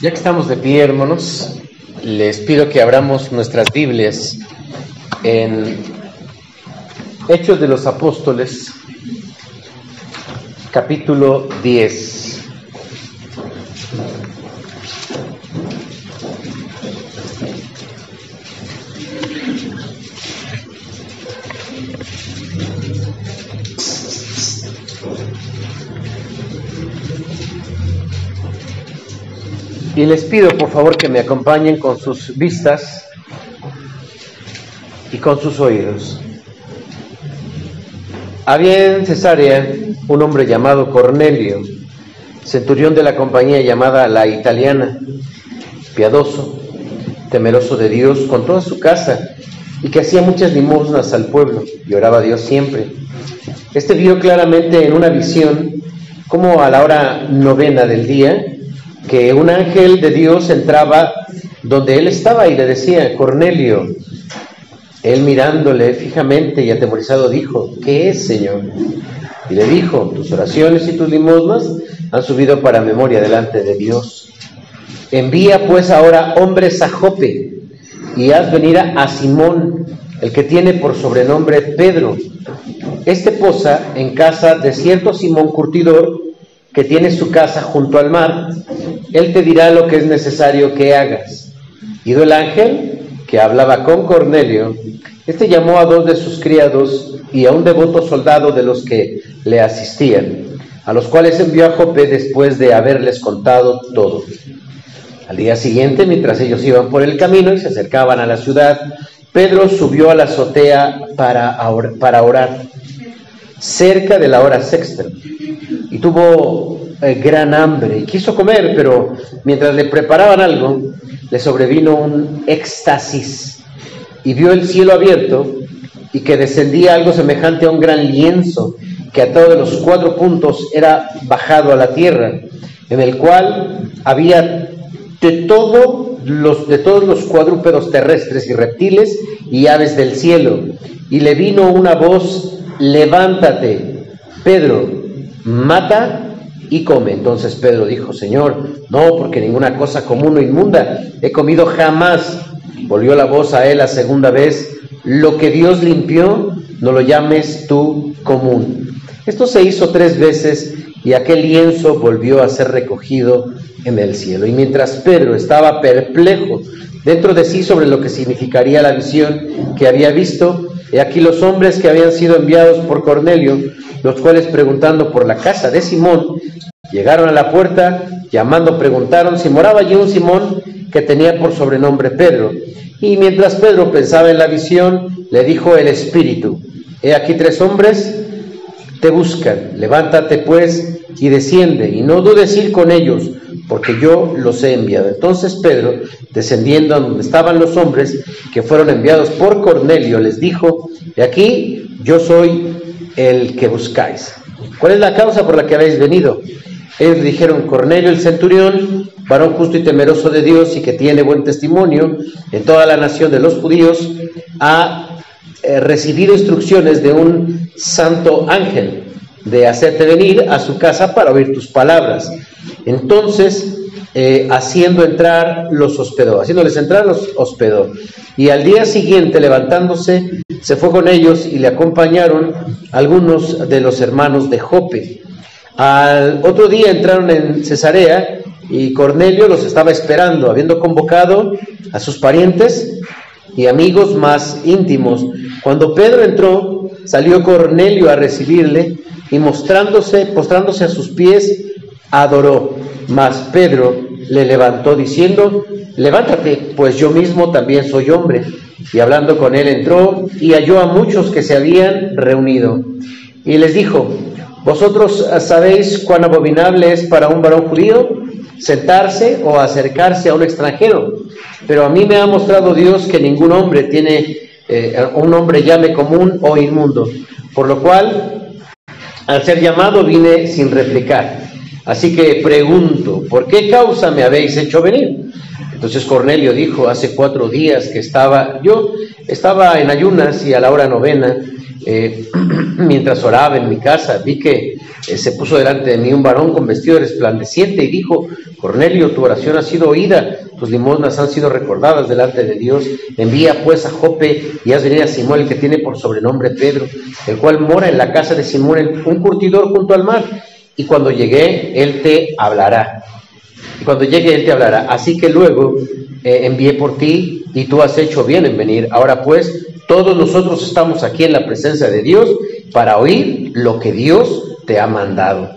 Ya que estamos de pie, hermanos, les pido que abramos nuestras Biblias en Hechos de los Apóstoles, capítulo 10. Y les pido por favor que me acompañen con sus vistas y con sus oídos. Había en Cesarea un hombre llamado Cornelio, centurión de la compañía llamada La Italiana, piadoso, temeroso de Dios con toda su casa y que hacía muchas limosnas al pueblo y oraba a Dios siempre. Este vio claramente en una visión como a la hora novena del día que un ángel de Dios entraba donde él estaba y le decía, Cornelio, él mirándole fijamente y atemorizado dijo, ¿qué es, Señor? Y le dijo, tus oraciones y tus limosnas han subido para memoria delante de Dios. Envía pues ahora hombres a Jope y haz venir a Simón, el que tiene por sobrenombre Pedro. Este posa en casa de cierto Simón Curtidor, que tiene su casa junto al mar, él te dirá lo que es necesario que hagas. Ido el ángel, que hablaba con Cornelio, este llamó a dos de sus criados y a un devoto soldado de los que le asistían, a los cuales envió a Jope después de haberles contado todo. Al día siguiente, mientras ellos iban por el camino y se acercaban a la ciudad, Pedro subió a la azotea para, para orar, cerca de la hora sexta, y tuvo eh, gran hambre. Y quiso comer, pero mientras le preparaban algo, le sobrevino un éxtasis. Y vio el cielo abierto y que descendía algo semejante a un gran lienzo que a todos los cuatro puntos era bajado a la tierra, en el cual había de, todo los, de todos los cuadrúpedos terrestres y reptiles y aves del cielo. Y le vino una voz, levántate, Pedro, mata y come. Entonces Pedro dijo, Señor, no, porque ninguna cosa común o inmunda he comido jamás. Volvió la voz a él la segunda vez, lo que Dios limpió, no lo llames tú común. Esto se hizo tres veces y aquel lienzo volvió a ser recogido en el cielo. Y mientras Pedro estaba perplejo dentro de sí sobre lo que significaría la visión que había visto, y aquí los hombres que habían sido enviados por Cornelio los cuales preguntando por la casa de Simón, llegaron a la puerta, llamando preguntaron si moraba allí un Simón que tenía por sobrenombre Pedro. Y mientras Pedro pensaba en la visión, le dijo el Espíritu, he aquí tres hombres te buscan, levántate pues y desciende, y no dudes ir con ellos, porque yo los he enviado. Entonces Pedro, descendiendo a donde estaban los hombres que fueron enviados por Cornelio, les dijo, de aquí yo soy el que buscáis. ¿Cuál es la causa por la que habéis venido? Ellos dijeron, Cornelio el centurión, varón justo y temeroso de Dios y que tiene buen testimonio en toda la nación de los judíos, ha eh, recibido instrucciones de un santo ángel de hacerte venir a su casa para oír tus palabras. Entonces, eh, haciendo entrar, los hospedó, haciéndoles entrar, los hospedó. Y al día siguiente, levantándose, se fue con ellos y le acompañaron algunos de los hermanos de Jope. Al otro día entraron en Cesarea y Cornelio los estaba esperando, habiendo convocado a sus parientes y amigos más íntimos. Cuando Pedro entró, salió Cornelio a recibirle y mostrándose, postrándose a sus pies, adoró. Mas Pedro le levantó diciendo, levántate, pues yo mismo también soy hombre. Y hablando con él entró y halló a muchos que se habían reunido. Y les dijo, vosotros sabéis cuán abominable es para un varón judío sentarse o acercarse a un extranjero. Pero a mí me ha mostrado Dios que ningún hombre tiene, eh, un hombre llame común o inmundo. Por lo cual, al ser llamado, vine sin replicar. Así que pregunto, ¿por qué causa me habéis hecho venir? Entonces Cornelio dijo, hace cuatro días que estaba, yo estaba en ayunas y a la hora novena, eh, mientras oraba en mi casa, vi que eh, se puso delante de mí un varón con vestido resplandeciente y dijo, Cornelio, tu oración ha sido oída, tus limosnas han sido recordadas delante de Dios. Envía pues a Jope y haz venir a Simón, el que tiene por sobrenombre Pedro, el cual mora en la casa de Simón, un curtidor junto al mar. Y cuando llegué, él te hablará. Cuando llegue, él te hablará. Así que luego eh, envié por ti y tú has hecho bien en venir. Ahora pues, todos nosotros estamos aquí en la presencia de Dios para oír lo que Dios te ha mandado.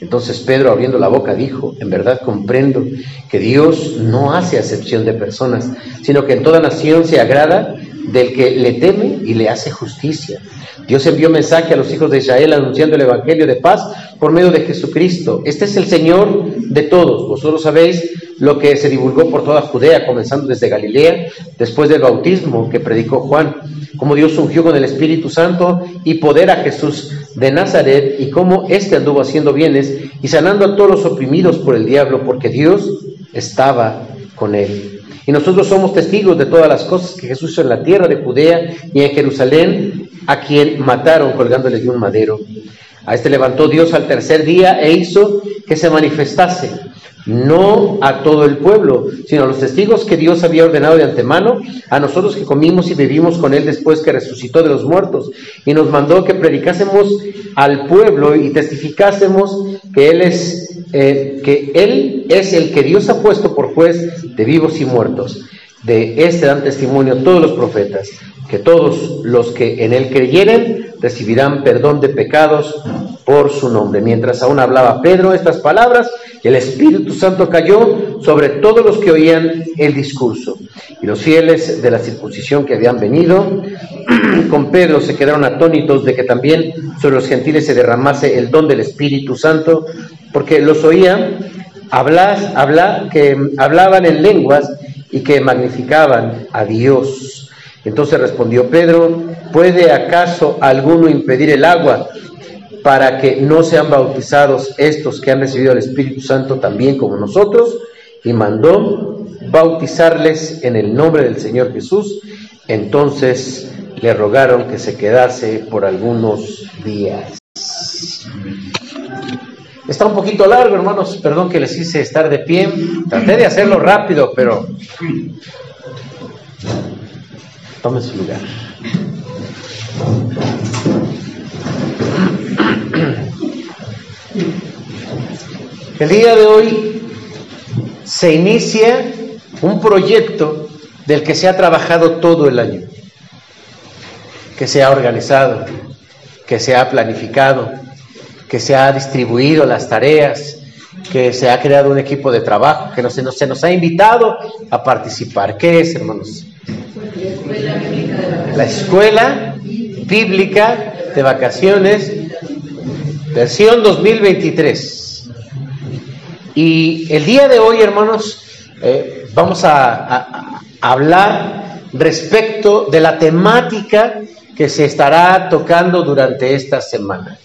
Entonces Pedro abriendo la boca dijo, en verdad comprendo que Dios no hace acepción de personas, sino que en toda nación se agrada del que le teme y le hace justicia. Dios envió mensaje a los hijos de Israel anunciando el Evangelio de paz por medio de Jesucristo. Este es el Señor de todos. Vosotros sabéis lo que se divulgó por toda Judea, comenzando desde Galilea, después del bautismo que predicó Juan, cómo Dios ungió con el Espíritu Santo y poder a Jesús de Nazaret y cómo éste anduvo haciendo bienes y sanando a todos los oprimidos por el diablo, porque Dios estaba con él. Y nosotros somos testigos de todas las cosas que Jesús hizo en la tierra de Judea y en Jerusalén, a quien mataron colgándole de un madero. A este levantó Dios al tercer día e hizo que se manifestase, no a todo el pueblo, sino a los testigos que Dios había ordenado de antemano, a nosotros que comimos y bebimos con Él después que resucitó de los muertos, y nos mandó que predicásemos al pueblo y testificásemos que Él es, eh, que Él es el que Dios ha puesto por juez de vivos y muertos. De este dan testimonio todos los profetas, que todos los que en Él creyeren recibirán perdón de pecados por su nombre. Mientras aún hablaba Pedro estas palabras, el Espíritu Santo cayó sobre todos los que oían el discurso. Y los fieles de la circuncisión que habían venido con Pedro se quedaron atónitos de que también sobre los gentiles se derramase el don del Espíritu Santo, porque los oían hablar, hablar, que hablaban en lenguas y que magnificaban a Dios. Entonces respondió Pedro, ¿puede acaso alguno impedir el agua para que no sean bautizados estos que han recibido el Espíritu Santo también como nosotros? Y mandó bautizarles en el nombre del Señor Jesús. Entonces le rogaron que se quedase por algunos días. Está un poquito largo, hermanos. Perdón que les hice estar de pie. Traté de hacerlo rápido, pero Tome su lugar. El día de hoy se inicia un proyecto del que se ha trabajado todo el año, que se ha organizado, que se ha planificado, que se ha distribuido las tareas, que se ha creado un equipo de trabajo, que no se, nos, ha invitado a participar. ¿Qué es, hermanos? La escuela bíblica de vacaciones, versión 2023. Y el día de hoy, hermanos, eh, vamos a, hablar respecto de la temática que se estará tocando durante esta semana.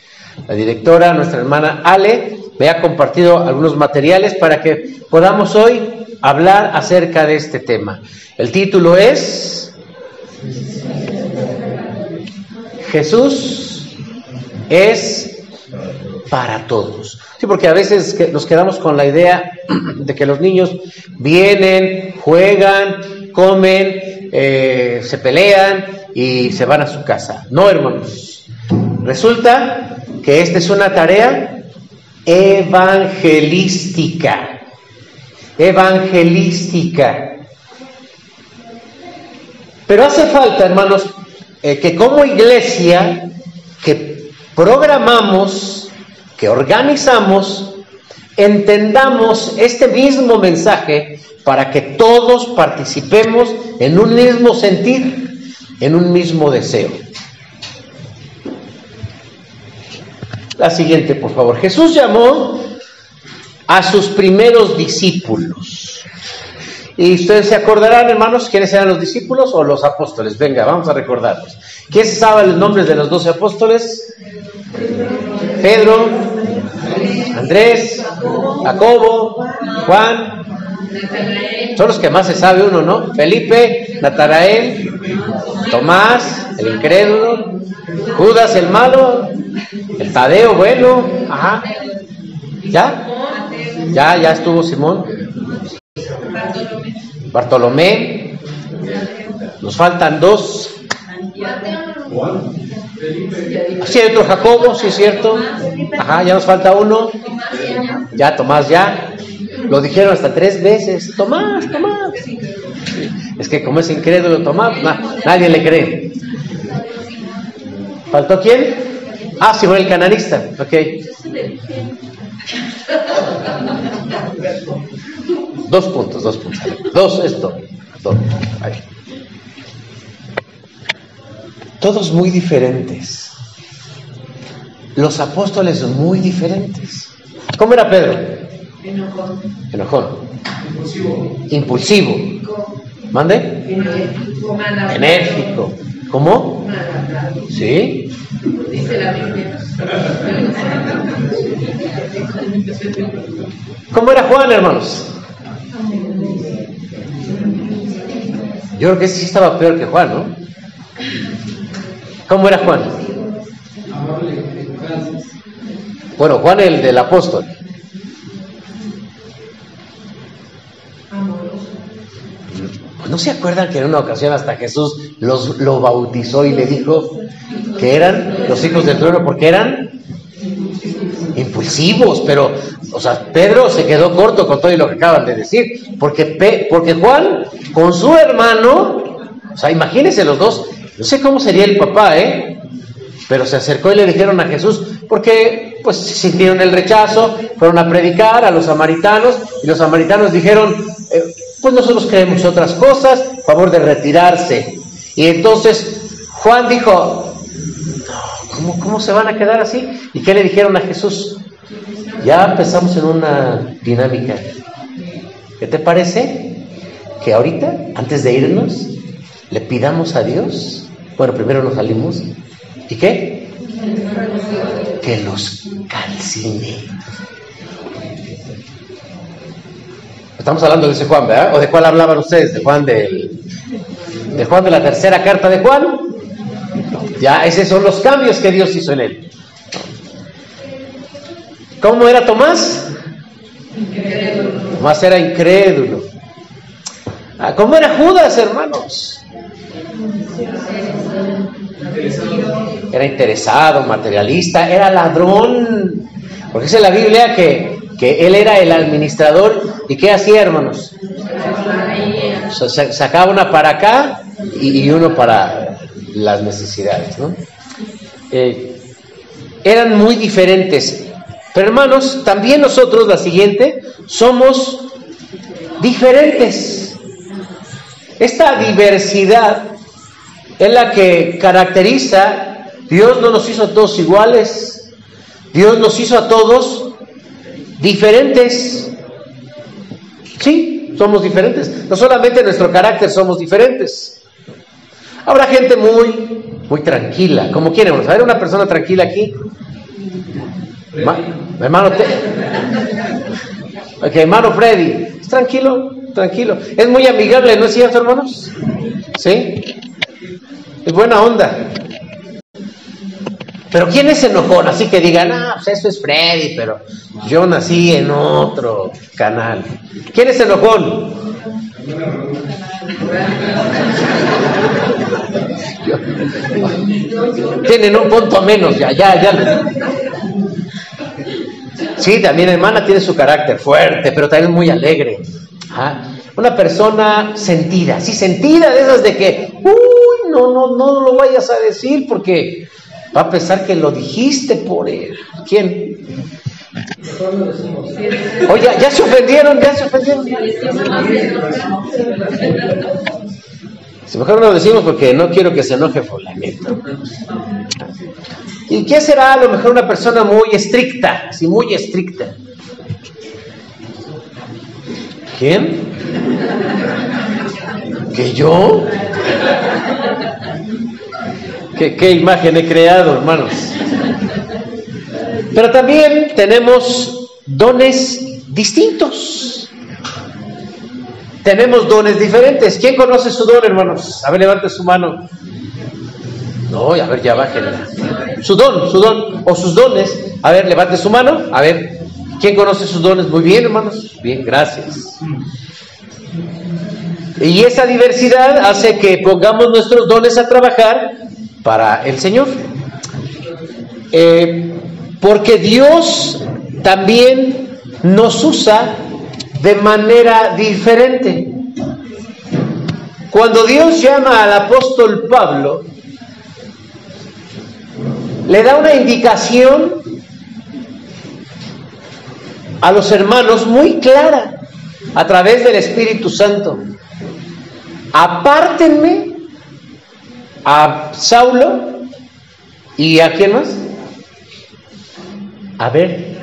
La directora, nuestra hermana Ale, me ha compartido algunos materiales para que podamos hoy hablar acerca de este tema. El título es Jesús es para todos. Sí, porque a veces nos quedamos con la idea de que los niños vienen, juegan, comen, eh, se pelean y se van a su casa. No, hermanos. Resulta que esta es una tarea evangelística. Evangelística. Pero hace falta, hermanos, eh, que como iglesia, que programamos, que organizamos, entendamos este mismo mensaje para que todos participemos en un mismo sentir, en un mismo deseo. La siguiente, por favor. Jesús llamó a sus primeros discípulos. Y ustedes se acordarán, hermanos, quiénes eran los discípulos o los apóstoles. Venga, vamos a recordarlos. ¿Quién sabe los nombres de los doce apóstoles? Pedro, Andrés, Jacobo, Juan, Son los que más se sabe uno, ¿no? Felipe, Natarael, Tomás, el incrédulo, Judas el malo, el Tadeo bueno, ajá. ¿Ya? Ya, ya estuvo Simón. Bartolomé. Nos faltan dos. Sí, hay otro Jacobo, sí es cierto. Ajá, ya nos falta uno. Ya, Tomás, ya. Lo dijeron hasta tres veces. Tomás, Tomás. Es que como es incrédulo Tomás, nadie le cree. ¿Faltó quién? Ah, Simón el cananista. Ok. Dos puntos, dos puntos. Dos, esto. Dos. Todos muy diferentes. Los apóstoles muy diferentes. ¿Cómo era Pedro? Enojón. Enojón. Impulsivo. Impulsivo. ¿Mande? Enérgico. Enérgico. ¿Cómo? ¿Sí? Dice la Biblia. ¿Cómo era Juan, hermanos? Yo creo que ese sí estaba peor que Juan, ¿no? ¿Cómo era Juan? Bueno, Juan el del apóstol. ¿No se acuerdan que en una ocasión hasta Jesús los, lo bautizó y le dijo que eran los hijos del trueno porque eran impulsivos? Pero, o sea, Pedro se quedó corto con todo lo que acaban de decir, porque, porque Juan con su hermano, o sea, imagínense los dos, no sé cómo sería el papá, ¿eh? Pero se acercó y le dijeron a Jesús, porque pues sintieron el rechazo, fueron a predicar a los samaritanos y los samaritanos dijeron, eh, pues nosotros creemos otras cosas, favor de retirarse. Y entonces Juan dijo, ¿cómo, ¿cómo se van a quedar así? ¿Y qué le dijeron a Jesús? Ya empezamos en una dinámica. ¿Qué te parece? Que ahorita, antes de irnos, le pidamos a Dios. Bueno, primero nos salimos. ¿Y qué? Que los calcine. Estamos hablando de ese Juan, ¿verdad? ¿O de cuál hablaban ustedes? ¿De Juan del, de Juan de la tercera carta de Juan? Ya, esos son los cambios que Dios hizo en él. ¿Cómo era Tomás? Tomás era incrédulo. Ah, ¿Cómo era Judas, hermanos? Era interesado, materialista, era ladrón. Porque dice la Biblia que que él era el administrador y ¿qué hacía, hermanos? Sacaba una para acá y, uno para las necesidades, ¿no? Eh, eran muy diferentes. Pero hermanos, también nosotros, la siguiente, somos diferentes. Esta diversidad es la que caracteriza, Dios no nos hizo a todos iguales, Dios nos hizo a todos diferentes. Sí, somos diferentes. No solamente nuestro carácter somos diferentes. Habrá gente muy, muy tranquila. como quieren? A ver, una persona tranquila aquí. hermano, hermano Freddy, ¿es tranquilo? Tranquilo. Es muy amigable, ¿no es cierto, hermanos? ¿Sí? Es buena onda. Pero ¿quién es enojón? Así que digan, ah, pues eso es Freddy, pero yo nací en otro canal. ¿Quién es enojón? Tienen un punto menos, ya, ya, ya. Sí, también hermana tiene su carácter fuerte, pero también muy alegre. Una persona sentida, sí, sentida de esas de que, uy, no, no, no lo vayas a decir porque Va a pensar que lo dijiste por él. ¿Quién? Oye, ya se ofendieron, ya se ofendieron. Si mejor no lo decimos porque no quiero que se enoje fulanito. ¿Y qué será a lo mejor una persona muy estricta? Sí, muy estricta. ¿Quién? ¿Que yo? ¿Qué, imagen he creado, hermanos? Pero también tenemos dones distintos. tenemos dones diferentes. ¿Quién conoce su don, hermanos? A ver, levante su mano. No, a ver, ya bájenla. Su don, su don, o sus dones. A ver, levante su mano. A ver, ¿quién conoce sus dones? Muy bien, hermanos. Bien, gracias. Y esa diversidad hace que pongamos nuestros dones a trabajar para el Señor. Eh, porque Dios también nos usa de manera diferente. Cuando Dios llama al apóstol Pablo, le da una indicación a los hermanos muy clara a través del Espíritu Santo. Apártenme a Saulo y a quién más? A ver,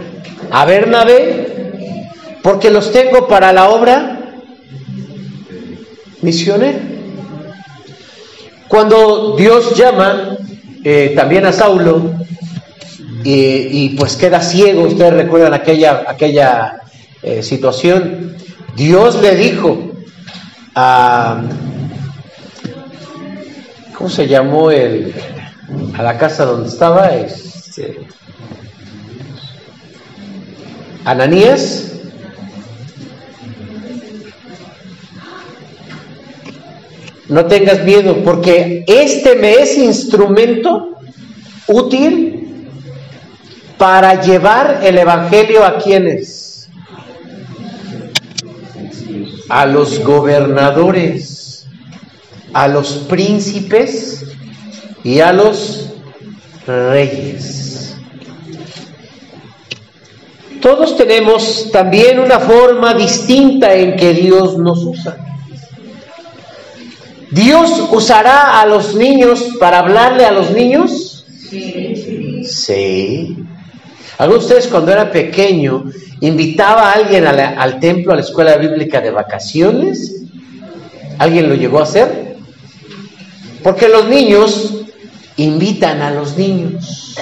a Bernabé, porque los tengo para la obra misionera. Cuando Dios llama eh, también a Saulo, y, pues queda ciego, ustedes recuerdan aquella, aquella eh, situación, Dios le dijo a, ¿cómo se llamó el, a la casa donde estaba? Este, Ananías, no tengas miedo, porque este me es instrumento útil para llevar el Evangelio a quienes? A los gobernadores, a los príncipes y a los reyes. Todos tenemos también una forma distinta en que Dios nos usa. ¿Dios usará a los niños para hablarle a los niños? Sí. Sí. ¿Alguno de ustedes cuando era pequeño invitaba a alguien al templo, a la escuela bíblica de vacaciones? ¿Alguien lo llegó a hacer? Porque los niños invitan a los niños.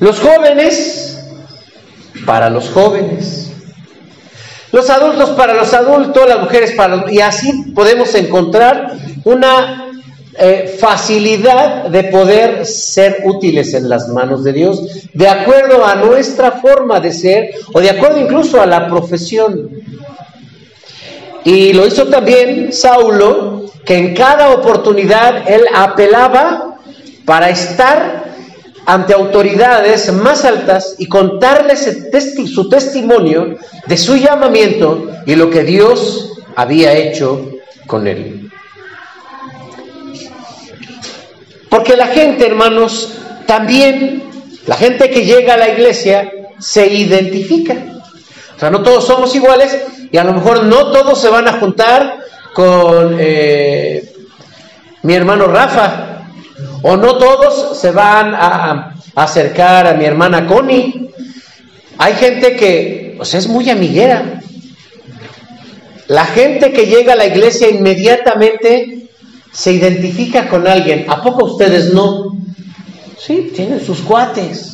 Los jóvenes, para los jóvenes. Los adultos para los adultos, las mujeres para los... Y así podemos encontrar una eh, facilidad de poder ser útiles en las manos de Dios, de acuerdo a nuestra forma de ser o de acuerdo incluso a la profesión. Y lo hizo también Saulo, que en cada oportunidad él apelaba para estar ante autoridades más altas y contarles su testimonio de su llamamiento y lo que Dios había hecho con él. Porque la gente, hermanos, también, la gente que llega a la iglesia se identifica. O sea, no todos somos iguales y a lo mejor no todos se van a juntar con eh, mi hermano Rafa, o no todos se van a, acercar a mi hermana Connie. Hay gente que pues, es muy amiguera. La gente que llega a la iglesia inmediatamente se identifica con alguien. ¿A poco ustedes no? Sí, tienen sus cuates.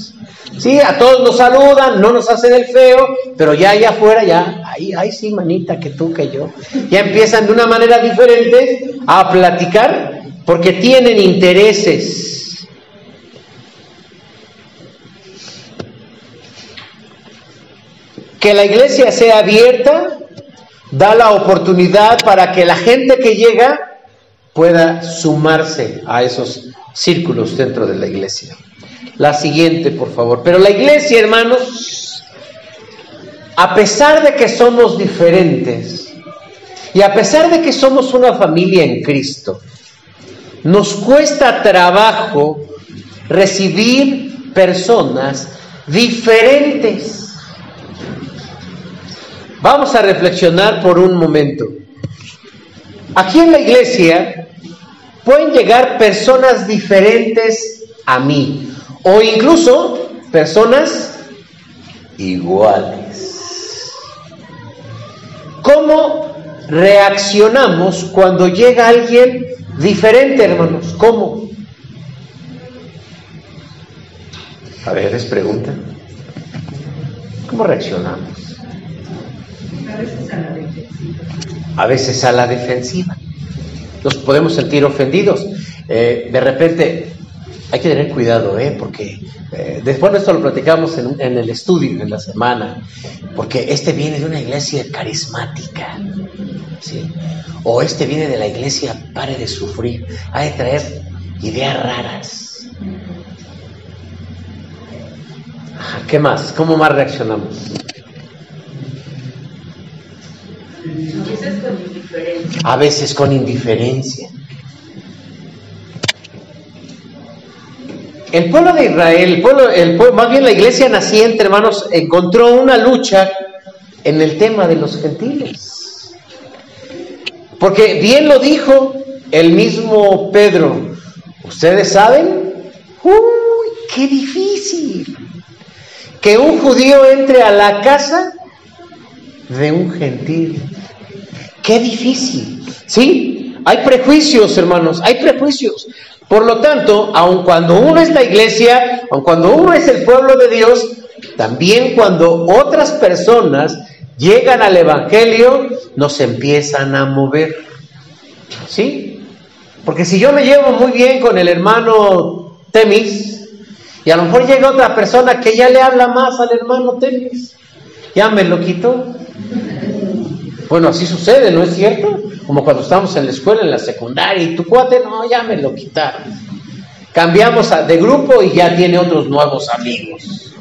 Sí, a todos nos saludan, no nos hacen el feo, pero ya allá afuera, ya, ahí, ahí sí, manita, que tú, que yo. Ya empiezan de una manera diferente a platicar porque tienen intereses. Que la iglesia sea abierta da la oportunidad para que la gente que llega pueda sumarse a esos círculos dentro de la iglesia. La siguiente, por favor. Pero la iglesia, hermanos, a pesar de que somos diferentes y a pesar de que somos una familia en Cristo, nos cuesta trabajo recibir personas diferentes. Vamos a reflexionar por un momento. Aquí en la iglesia pueden llegar personas diferentes a mí o incluso personas iguales. ¿Cómo reaccionamos cuando llega alguien Diferente, hermanos. ¿Cómo? A ver, les pregunta. ¿Cómo reaccionamos? A veces a la A veces a la defensiva. Nos podemos sentir ofendidos. Eh, de repente, hay que tener cuidado, ¿eh? porque eh, después de esto lo platicamos en, en, el estudio en la semana, porque este viene de una iglesia carismática, ¿sí? o este viene de la iglesia pare de sufrir, ha de traer ideas raras. ¿Qué más? ¿Cómo más reaccionamos? A veces con indiferencia. El pueblo de Israel, el pueblo, el pueblo, más bien la iglesia naciente, hermanos, encontró una lucha en el tema de los gentiles. Porque bien lo dijo el mismo Pedro. ¿Ustedes saben? ¡Uy, qué difícil! Que un judío entre a la casa de un gentil. ¡Qué difícil! ¿Sí? Hay prejuicios, hermanos, hay prejuicios. Por lo tanto, aun cuando uno es la iglesia, aun cuando uno es el pueblo de Dios, también cuando otras personas llegan al Evangelio, nos empiezan a mover. ¿Sí? Porque si yo me llevo muy bien con el hermano Temis, y a lo mejor llega otra persona que ya le habla más al hermano Temis, ya me lo quitó. Bueno, así sucede, ¿no es cierto? Como cuando estamos en la escuela, en la secundaria, y tu cuate, no, ya me lo quitaron. Cambiamos de grupo y ya tiene otros nuevos amigos.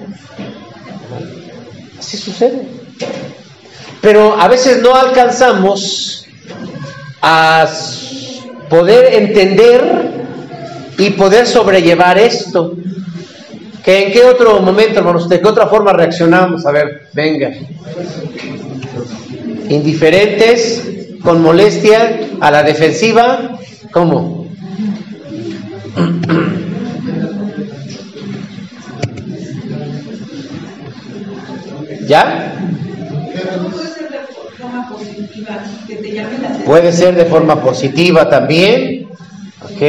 Así sucede. Pero a veces no alcanzamos a poder entender y poder sobrellevar esto. ¿Que ¿En qué otro momento, hermanos? ¿De qué otra forma reaccionamos? A ver, venga indiferentes, con molestia, a la defensiva, ¿cómo? ¿Ya? Puede ser de forma positiva también. ¿Ok?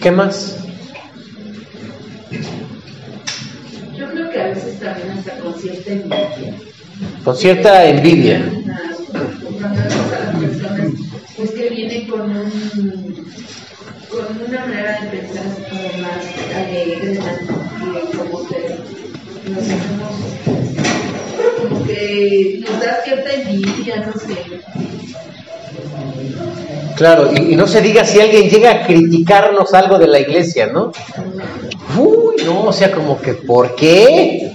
¿Qué más? Yo creo que a veces también hasta con cierta envidia con cierta envidia. Es que viene con, un, con una manera de pensar como más alegre, como que nos como que nos da cierta envidia, no sé. Claro, y, y, no se diga si alguien llega a criticarnos algo de la iglesia, ¿no? Uy, no, o sea, como que, ¿por qué?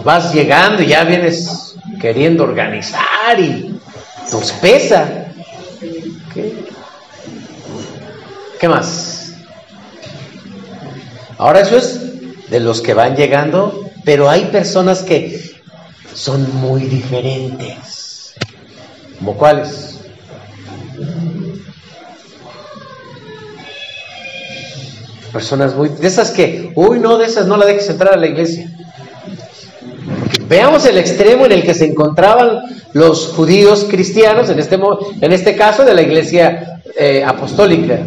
Vas llegando y ya vienes queriendo organizar y nos pesa. ¿Qué? ¿Qué más? Ahora eso es de los que van llegando, pero hay personas que son muy diferentes. ¿Como cuáles? Personas muy... De esas que, uy, no, de esas no la dejes entrar a la iglesia. Veamos el extremo en el que se encontraban los judíos cristianos, en este, en este caso de la iglesia eh, apostólica.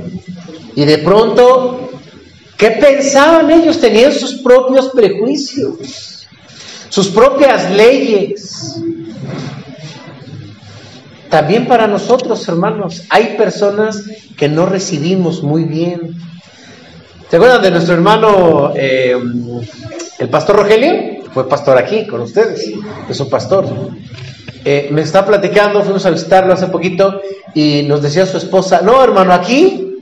Y de pronto, ¿qué pensaban ellos? Tenían sus propios prejuicios, sus propias leyes. También para nosotros, hermanos, hay personas que no recibimos muy bien. ¿Se acuerdan de nuestro hermano, eh, el pastor Rogelio? Fue pastor aquí con ustedes, es un pastor. Eh, me está platicando, fuimos a visitarlo hace poquito y nos decía su esposa, no hermano, aquí,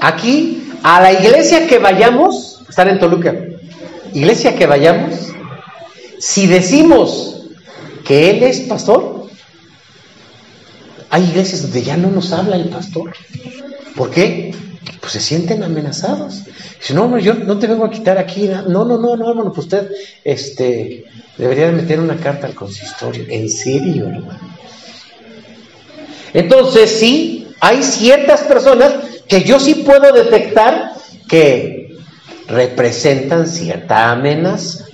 aquí, a la iglesia que vayamos, están en Toluca, iglesia que vayamos, si decimos que él es pastor, hay iglesias donde ya no nos habla el pastor. ¿Por qué? Pues se sienten amenazados. No, no, yo no te vengo a quitar aquí. No, no, no, no, hermano, pues usted este, debería de meter una carta al consistorio. En serio, hermano. Entonces, sí, hay ciertas personas que yo sí puedo detectar que representan cierta amenaza.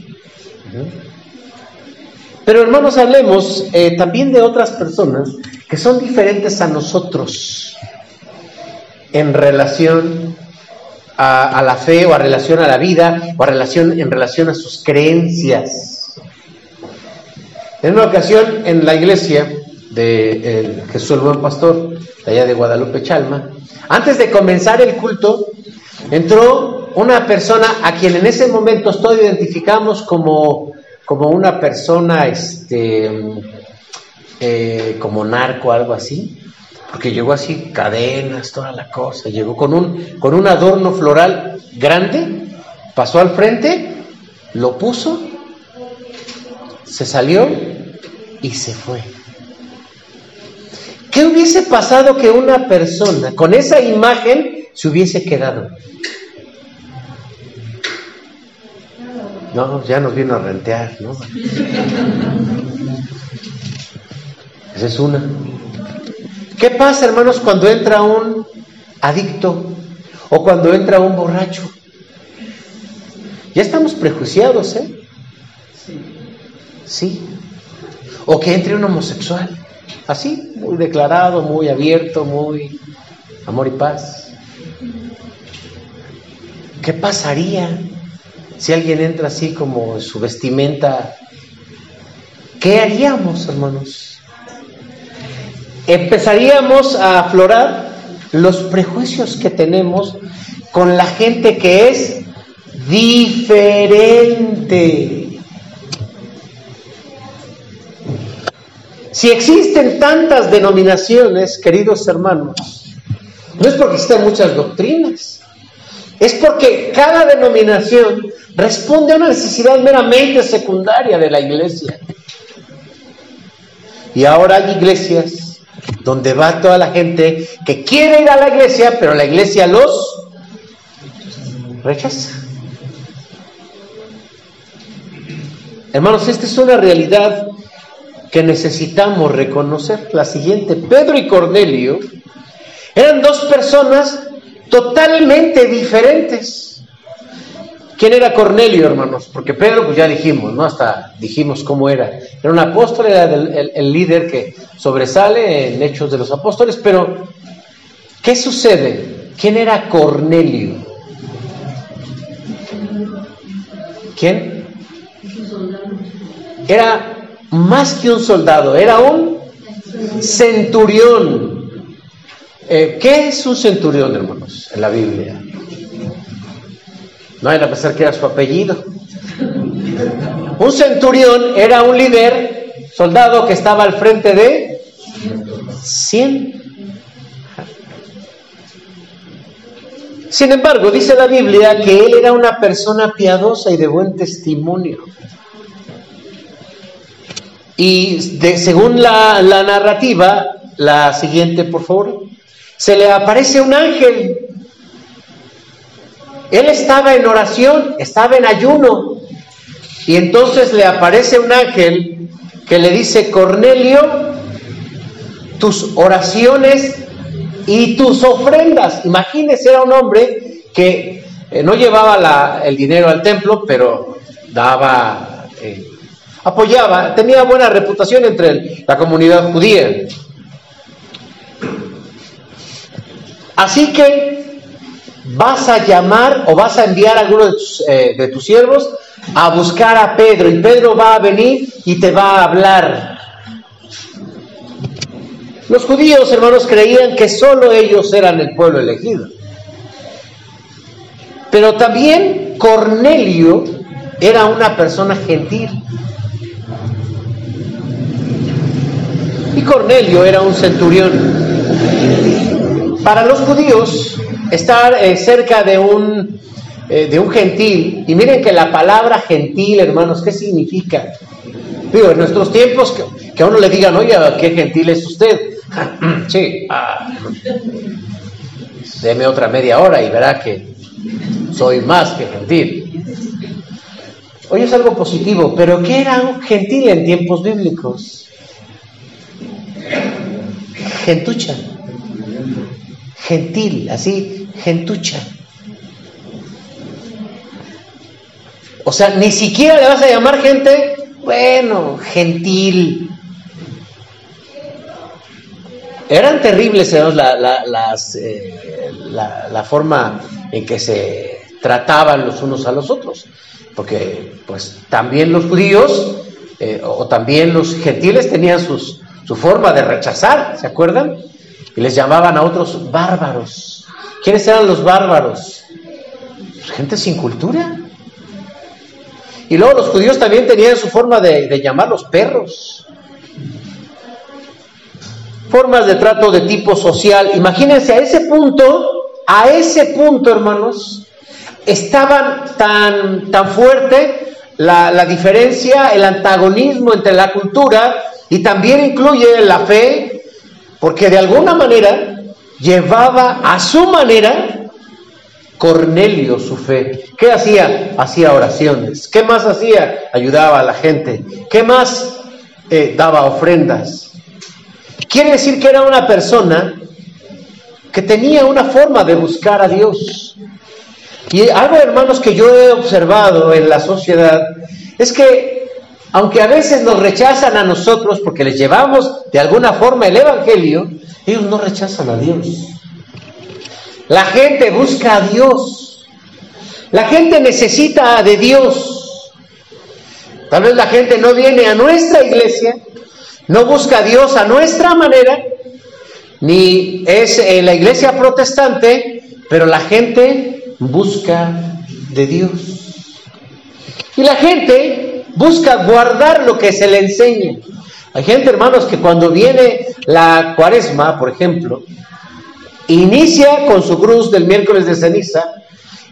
Pero hermanos, hablemos eh, también de otras personas que son diferentes a nosotros en relación a, la fe o a relación a la vida o a relación, en relación a sus creencias. En una ocasión en la iglesia de Jesús el Buen Pastor, de allá de Guadalupe Chalma, antes de comenzar el culto, entró una persona a quien en ese momento todos identificamos como, como una persona, este, eh, como narco, algo así, porque llegó así, cadenas, toda la cosa, llegó con un, con un adorno floral grande, pasó al frente, lo puso, se salió y se fue. ¿Qué hubiese pasado que una persona con esa imagen se hubiese quedado? No, ya nos vino a rentear, ¿no? Esa es una. ¿Qué pasa, hermanos, cuando entra un adicto o cuando entra un borracho? Ya estamos prejuiciados, ¿eh? Sí. O que entre un homosexual. Así, muy declarado, muy abierto, muy amor y paz. ¿Qué pasaría si alguien entra así como su vestimenta? ¿Qué haríamos, hermanos? Empezaríamos a aflorar los prejuicios que tenemos con la gente que es diferente. Si existen tantas denominaciones, queridos hermanos, no es porque existen muchas doctrinas, es porque cada denominación responde a una necesidad meramente secundaria de la iglesia. Y ahora hay iglesias donde va toda la gente que quiere ir a la iglesia, pero la iglesia los rechaza. Hermanos, esta es una realidad que necesitamos reconocer. La siguiente, Pedro y Cornelio eran dos personas totalmente diferentes. ¿Quién era Cornelio, hermanos? Porque Pedro, pues ya dijimos, ¿no? Hasta dijimos cómo era. Era un apóstol, era el, líder que sobresale en Hechos de los Apóstoles, pero ¿qué sucede? ¿Quién era Cornelio? ¿Quién? Era más que un soldado, era un centurión. Eh, ¿Qué es un centurión, hermanos, en la Biblia? No era pensar que era su apellido. Un centurión era un líder, soldado que estaba al frente de 100. Sin embargo, dice la Biblia que él era una persona piadosa y de buen testimonio. Y de, según la narrativa, la siguiente, por favor, se le aparece un ángel. Él estaba en oración, estaba en ayuno. Y entonces le aparece un ángel que le dice, Cornelio, tus oraciones y tus ofrendas. Imagínese, era un hombre que eh, no llevaba la, el dinero al templo, pero daba eh, apoyaba, tenía buena reputación entre la comunidad judía. Así que vas a llamar o vas a enviar a alguno de tus, eh, de tus siervos a buscar a Pedro y Pedro va a venir y te va a hablar. Los judíos, hermanos, creían que solo ellos eran el pueblo elegido. Pero también Cornelio era una persona gentil. y Cornelio era un centurión. Para los judíos, estar eh, cerca de un, eh, de un gentil, y miren que la palabra gentil, hermanos, ¿qué significa? Digo, en nuestros tiempos, que, a uno le digan, oye, ¿qué gentil es usted? sí, ah, deme otra media hora y verá que soy más que gentil. Hoy es algo positivo, pero ¿qué era un gentil en tiempos bíblicos? gentucha, gentil, así, gentucha. O sea, ni siquiera le vas a llamar gente, bueno, gentil. Eran terribles la, las, eh, la, la forma en que se trataban los unos a los otros, porque pues también los judíos eh, o también los gentiles tenían sus, su forma de rechazar, ¿se acuerdan? Les llamaban a otros bárbaros. ¿Quiénes eran los bárbaros? Gente sin cultura. Y luego los judíos también tenían su forma de, de perros. Formas de trato de tipo social. Imagínense a ese punto, a ese punto, hermanos, estaban tan, tan fuerte la, la diferencia, el antagonismo entre la cultura y también incluye la fe, porque de alguna manera llevaba a su manera Cornelio su fe. ¿Qué hacía? Hacía oraciones. ¿Qué más hacía? Ayudaba a la gente. ¿Qué más? Eh, daba ofrendas. Quiere decir que era una persona que tenía una forma de buscar a Dios. Y algo, hermanos, que yo he observado en la sociedad es que, aunque a veces nos rechazan a nosotros porque les llevamos de alguna forma el Evangelio, ellos no rechazan a Dios. La gente busca a Dios. La gente necesita de Dios. Tal vez la gente no viene a nuestra iglesia, no busca a Dios a nuestra manera, ni es en la iglesia protestante, pero la gente busca de Dios. Y la gente busca guardar lo que se le enseña. Hay gente, hermanos, que cuando viene la cuaresma, por ejemplo, inicia con su cruz del miércoles de ceniza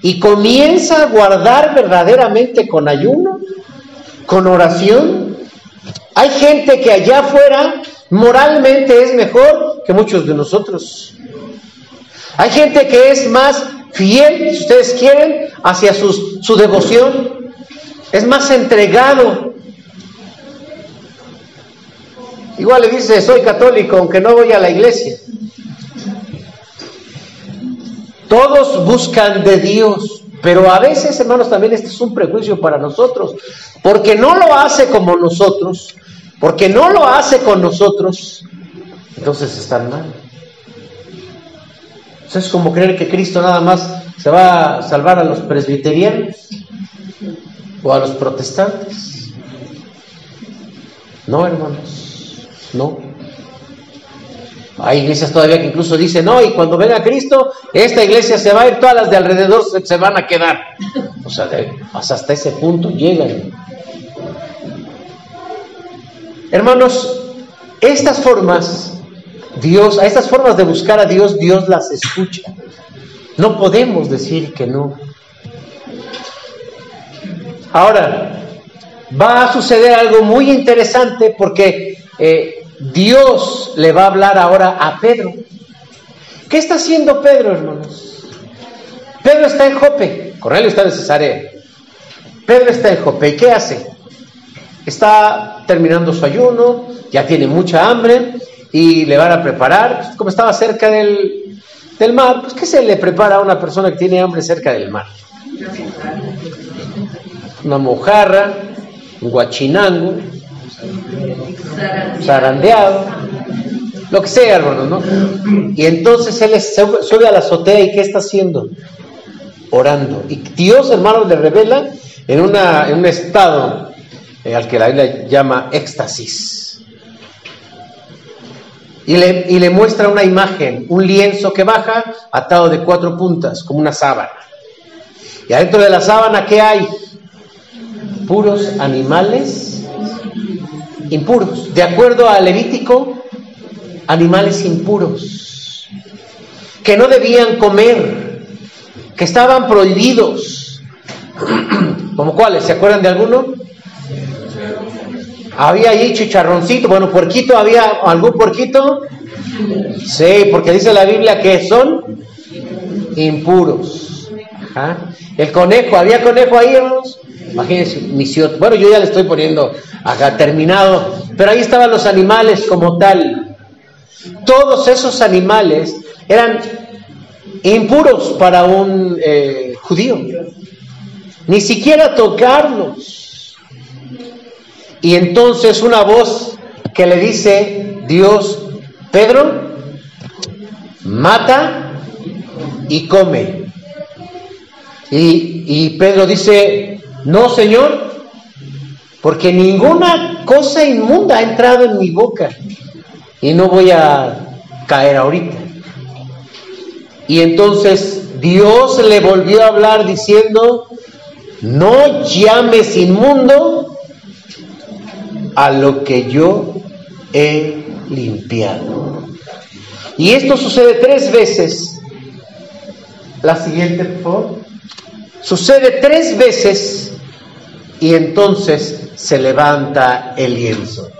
y comienza a guardar verdaderamente con ayuno, con oración. Hay gente que allá afuera moralmente es mejor que muchos de nosotros. Hay gente que es más fiel, si ustedes quieren, hacia su devoción. Es más entregado. Igual le dice, soy católico, aunque no voy a la iglesia. Todos buscan de Dios, pero a veces, hermanos, también este es un prejuicio para nosotros, porque no lo hace como nosotros, porque no lo hace con nosotros, entonces están mal. es como creer que Cristo nada más se va a salvar a los presbiterianos o a los protestantes. No, hermanos, no. Hay iglesias todavía que incluso dicen, no, y cuando venga Cristo, esta iglesia se va a ir, todas las de alrededor se, van a quedar. O sea, hasta ese punto llegan. Hermanos, estas formas, Dios, a estas formas de buscar a Dios, Dios las escucha. No podemos decir que no. Ahora, va a suceder algo muy interesante porque eh, Dios le va a hablar ahora a Pedro. ¿Qué está haciendo Pedro, hermanos? Pedro está en Jope, Cornelio está en Cesarea. Pedro está en Jope, ¿y qué hace? Está terminando su ayuno, ya tiene mucha hambre y le van a preparar, como estaba cerca del, del mar, pues ¿qué se le prepara a una persona que tiene hambre cerca del mar? Una mojarra, un guachinango, zarandeado, lo que sea, hermanos, ¿no? Y entonces él sube a la azotea y ¿qué está haciendo? Orando. Y Dios, hermanos, le revela en, una, en un estado eh, al que la Biblia llama éxtasis. Y le, y le muestra una imagen, un lienzo que baja atado de cuatro puntas, como una sábana. Y adentro de la sábana, ¿qué hay? Puros animales impuros. De acuerdo a Levítico, animales impuros, que no debían comer, que estaban prohibidos. ¿Como cuáles? ¿Se acuerdan de alguno? Había allí chicharroncito, bueno, puerquito, ¿había algún puerquito? Sí, porque dice la Biblia que son impuros. El conejo, ¿había conejo ahí, hermanos? Imagínense, misión. Bueno, yo ya le estoy poniendo acá terminado, pero ahí estaban los animales como tal. Todos esos animales eran impuros para un eh, judío. Ni siquiera tocarlos. Y entonces una voz que le dice, Dios, Pedro, mata y come. Y, y Pedro dice, no, Señor, porque ninguna cosa inmunda ha entrado en mi boca y no voy a caer ahorita. Y entonces Dios le volvió a hablar diciendo, no llames inmundo a lo que yo he limpiado. Y esto sucede tres veces. La siguiente, por favor. Sucede tres veces y entonces se levanta el lienzo.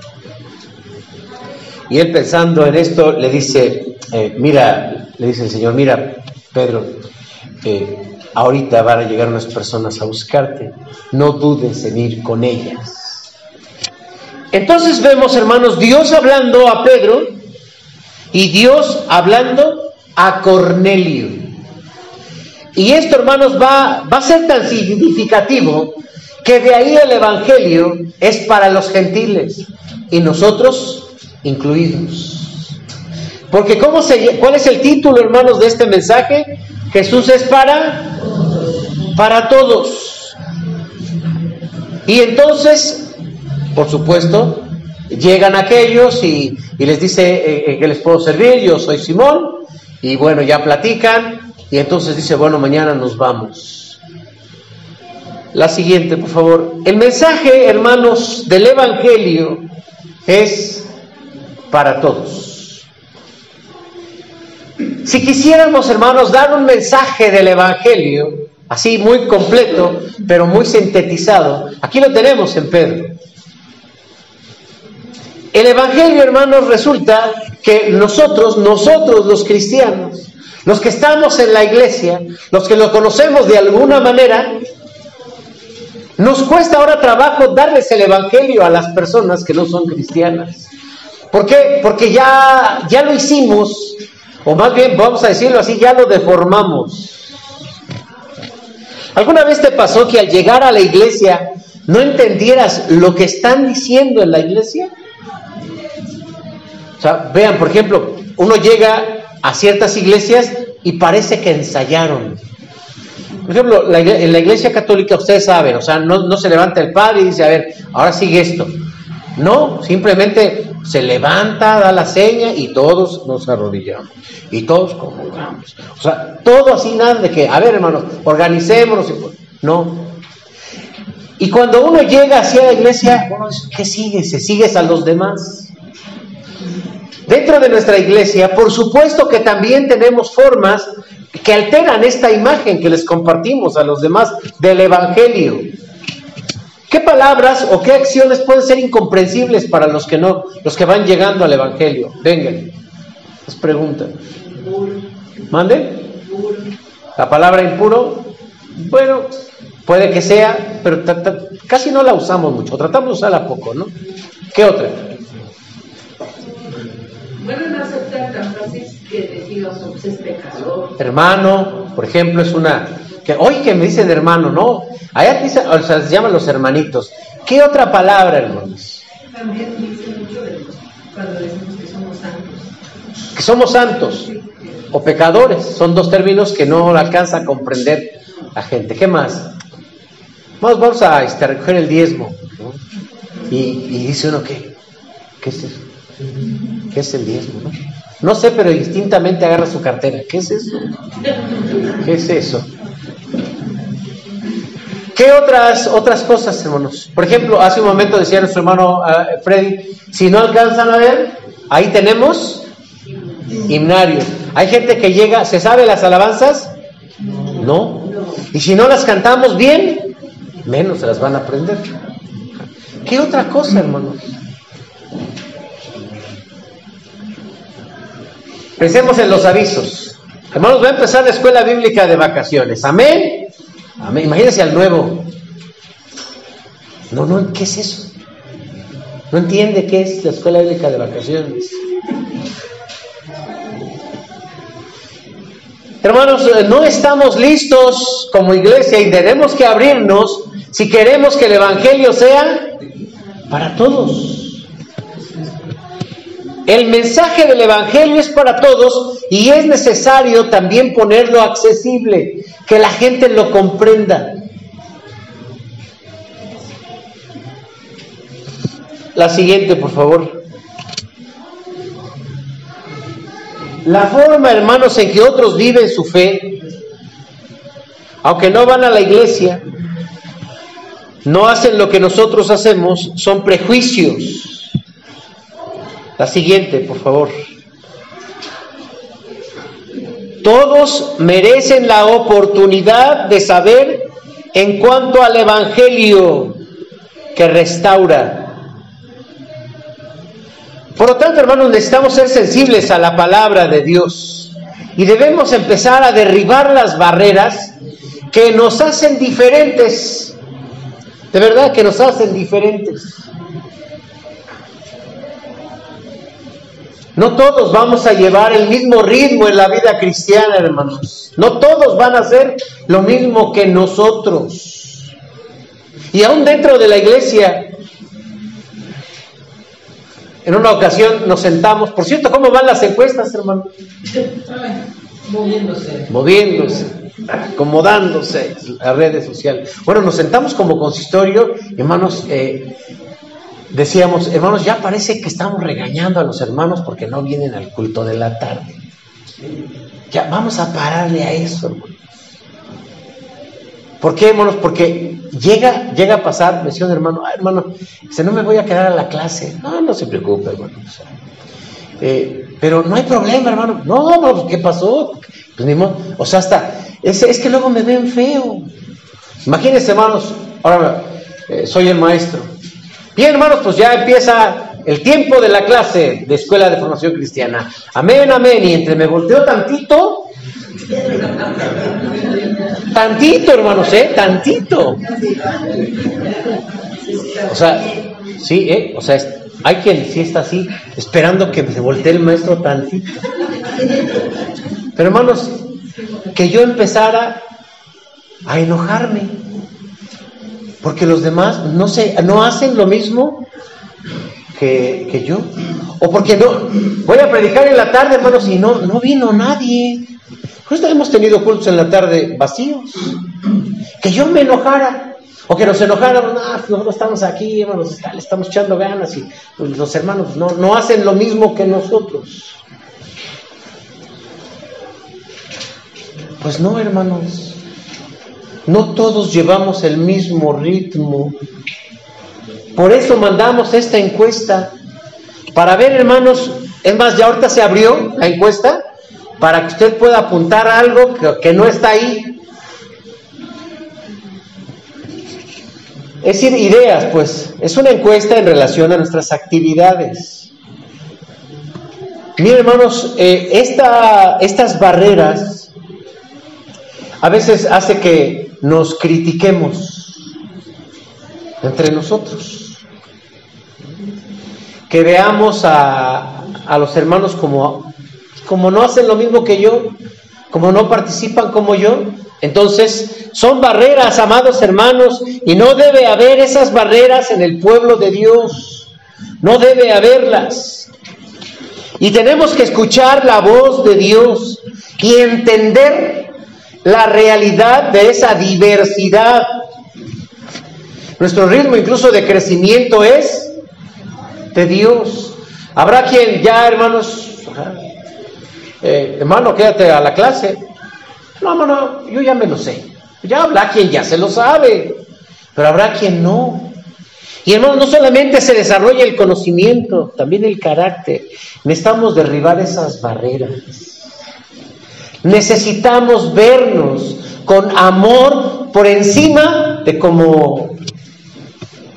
Y él pensando en esto le dice, eh, mira, le dice el Señor, mira, Pedro, eh, ahorita van a llegar unas personas a buscarte, no dudes en ir con ellas. Entonces vemos, hermanos, Dios hablando a Pedro y Dios hablando a Cornelio. Y esto, hermanos, va, va a ser tan significativo que de ahí el Evangelio es para los gentiles y nosotros incluidos. Porque ¿cómo se, ¿cuál es el título, hermanos, de este mensaje? Jesús es para, para todos. Y entonces, por supuesto, llegan aquellos y, les dice eh, eh, que les puedo servir, yo soy Simón, y bueno, ya platican, y entonces dice, bueno, mañana nos vamos. La siguiente, por favor. El mensaje, hermanos, del Evangelio es para todos. Si quisiéramos, hermanos, dar un mensaje del Evangelio, así muy completo, pero muy sintetizado, aquí lo tenemos en Pedro. El Evangelio, hermanos, resulta que nosotros, nosotros los cristianos, los que estamos en la iglesia, los que lo conocemos de alguna manera, nos cuesta ahora trabajo darles el Evangelio a las personas que no son cristianas. ¿Por qué? Porque ya, ya lo hicimos, o más bien, vamos a decirlo así, ya lo deformamos. ¿Alguna vez te pasó que al llegar a la iglesia no entendieras lo que están diciendo en la iglesia? O sea, vean, por ejemplo, uno llega a ciertas iglesias y parece que ensayaron. Por ejemplo, en la iglesia católica ustedes saben, o sea, no, se levanta el padre y dice, a ver, ahora sigue esto. No, simplemente se levanta, da la seña y todos nos arrodillamos. Y todos comulgamos. O sea, todo así nada de que, a ver hermano, organicémonos. No. Y cuando uno llega hacia la iglesia, dice, ¿qué sigue? ¿Se sigues a los demás? Dentro de nuestra iglesia, por supuesto que también tenemos formas que alteran esta imagen que les compartimos a los demás del Evangelio. ¿Qué palabras o qué acciones pueden ser incomprensibles para los que no, los que van llegando al Evangelio? Vengan, les preguntan. ¿Mande? La palabra impuro, bueno, puede que sea, pero casi no la usamos mucho, tratamos de usarla poco, ¿no? ¿Qué otra? No aceptar tan fácil que es pecador. Hermano, por ejemplo, es una. Que, hoy que me dicen hermano, no. Allá dice, o sea, se llaman los hermanitos. ¿Qué otra palabra, hermanos? También dice mucho de cuando decimos que somos santos. Que somos santos o pecadores. Son dos términos que no alcanza a comprender la gente. ¿Qué más? Vamos, vamos a este, recoger el diezmo. Y, y, dice uno, ¿qué? ¿Qué es eso? ¿Qué es el diezmo? No? sé, pero distintamente agarra su cartera. ¿Qué es eso? ¿Qué es eso? ¿Qué otras, otras cosas, hermanos? Por ejemplo, hace un momento decía nuestro hermano uh, Freddy, si no alcanzan a ver, ahí tenemos himnarios. Hay gente que llega, ¿se sabe las alabanzas? No. Y si no las cantamos bien, menos se las van a aprender. ¿Qué otra cosa, hermanos? Pensemos en los avisos. Hermanos, va a empezar la escuela bíblica de vacaciones. Amén. Amén. Imagínense al nuevo. No, no, ¿qué es eso? No entiende qué es la escuela bíblica de vacaciones. Hermanos, no estamos listos como iglesia y tenemos que abrirnos si queremos que el Evangelio sea para todos. El mensaje del Evangelio es para todos y es necesario también ponerlo accesible, que la gente lo comprenda. La siguiente, por favor. La forma, hermanos, en que otros viven su fe, aunque no van a la iglesia, no hacen lo que nosotros hacemos, son prejuicios. La siguiente, por favor. Todos merecen la oportunidad de saber en cuanto al Evangelio que restaura. Por lo tanto, hermanos, necesitamos ser sensibles a la palabra de Dios y debemos empezar a derribar las barreras que nos hacen diferentes. De verdad que nos hacen diferentes. No todos vamos a llevar el mismo ritmo en la vida cristiana, hermanos. No todos van a hacer lo mismo que nosotros. Y aún dentro de la iglesia, en una ocasión nos sentamos. Por cierto, ¿cómo van las encuestas, hermano? Moviéndose. Moviéndose, acomodándose las redes sociales. Bueno, nos sentamos como consistorio, hermanos, eh, decíamos, hermanos, ya parece que estamos regañando a los hermanos porque no vienen al culto de la tarde. Ya vamos a pararle a eso, hermanos. ¿Por qué, hermanos? Porque llega, llega a pasar, me decía hermano, ah, hermano, si no me voy a quedar a la clase. No, no se preocupe, hermano. Eh, pero no hay problema, hermano. No, no, ¿qué pasó? Pues ni modo. O sea, hasta, es, es que luego me ven feo. Imagínense, hermanos, ahora eh, soy el maestro. Bien, hermanos, pues ya empieza el tiempo de la clase de Escuela de Formación Cristiana. Amén, amén. Y entre me volteo tantito. Tantito, hermanos, ¿eh? Tantito. O sea, sí, ¿eh? O sea, hay quien sí está así, esperando que se voltee el maestro tantito. Pero, hermanos, que yo empezara a enojarme porque los demás no, se, no hacen lo mismo que, que, yo. O porque no, voy a predicar en la tarde, hermanos, y no, no vino nadie. Justo hemos tenido cultos en la tarde vacíos. Que yo me enojara. O que nos enojáramos, no, nosotros estamos aquí, hermanos, le estamos echando ganas y pues, los hermanos no, no hacen lo mismo que nosotros. Pues no, hermanos. No todos llevamos el mismo ritmo. Por eso mandamos esta encuesta. Para ver, hermanos, es más, ya ahorita se abrió la encuesta para que usted pueda apuntar algo que, no está ahí. Es decir, ideas, pues, es una encuesta en relación a nuestras actividades. Miren, hermanos, eh, esta, estas barreras a veces hace que nos critiquemos entre nosotros. Que veamos a, a, los hermanos como, como no hacen lo mismo que yo, como no participan como yo. Entonces, son barreras, amados hermanos, y no debe haber esas barreras en el pueblo de Dios. No debe haberlas. Y tenemos que escuchar la voz de Dios y entender la realidad de esa diversidad. Nuestro ritmo incluso de crecimiento es de Dios. Habrá quien ya, hermanos, eh, hermano, quédate a la clase. No, hermano, yo ya me lo sé. Ya habrá quien ya se lo sabe, pero habrá quien no. Y hermano, no solamente se desarrolla el conocimiento, también el carácter. Necesitamos derribar esas barreras. Necesitamos vernos con amor por encima de cómo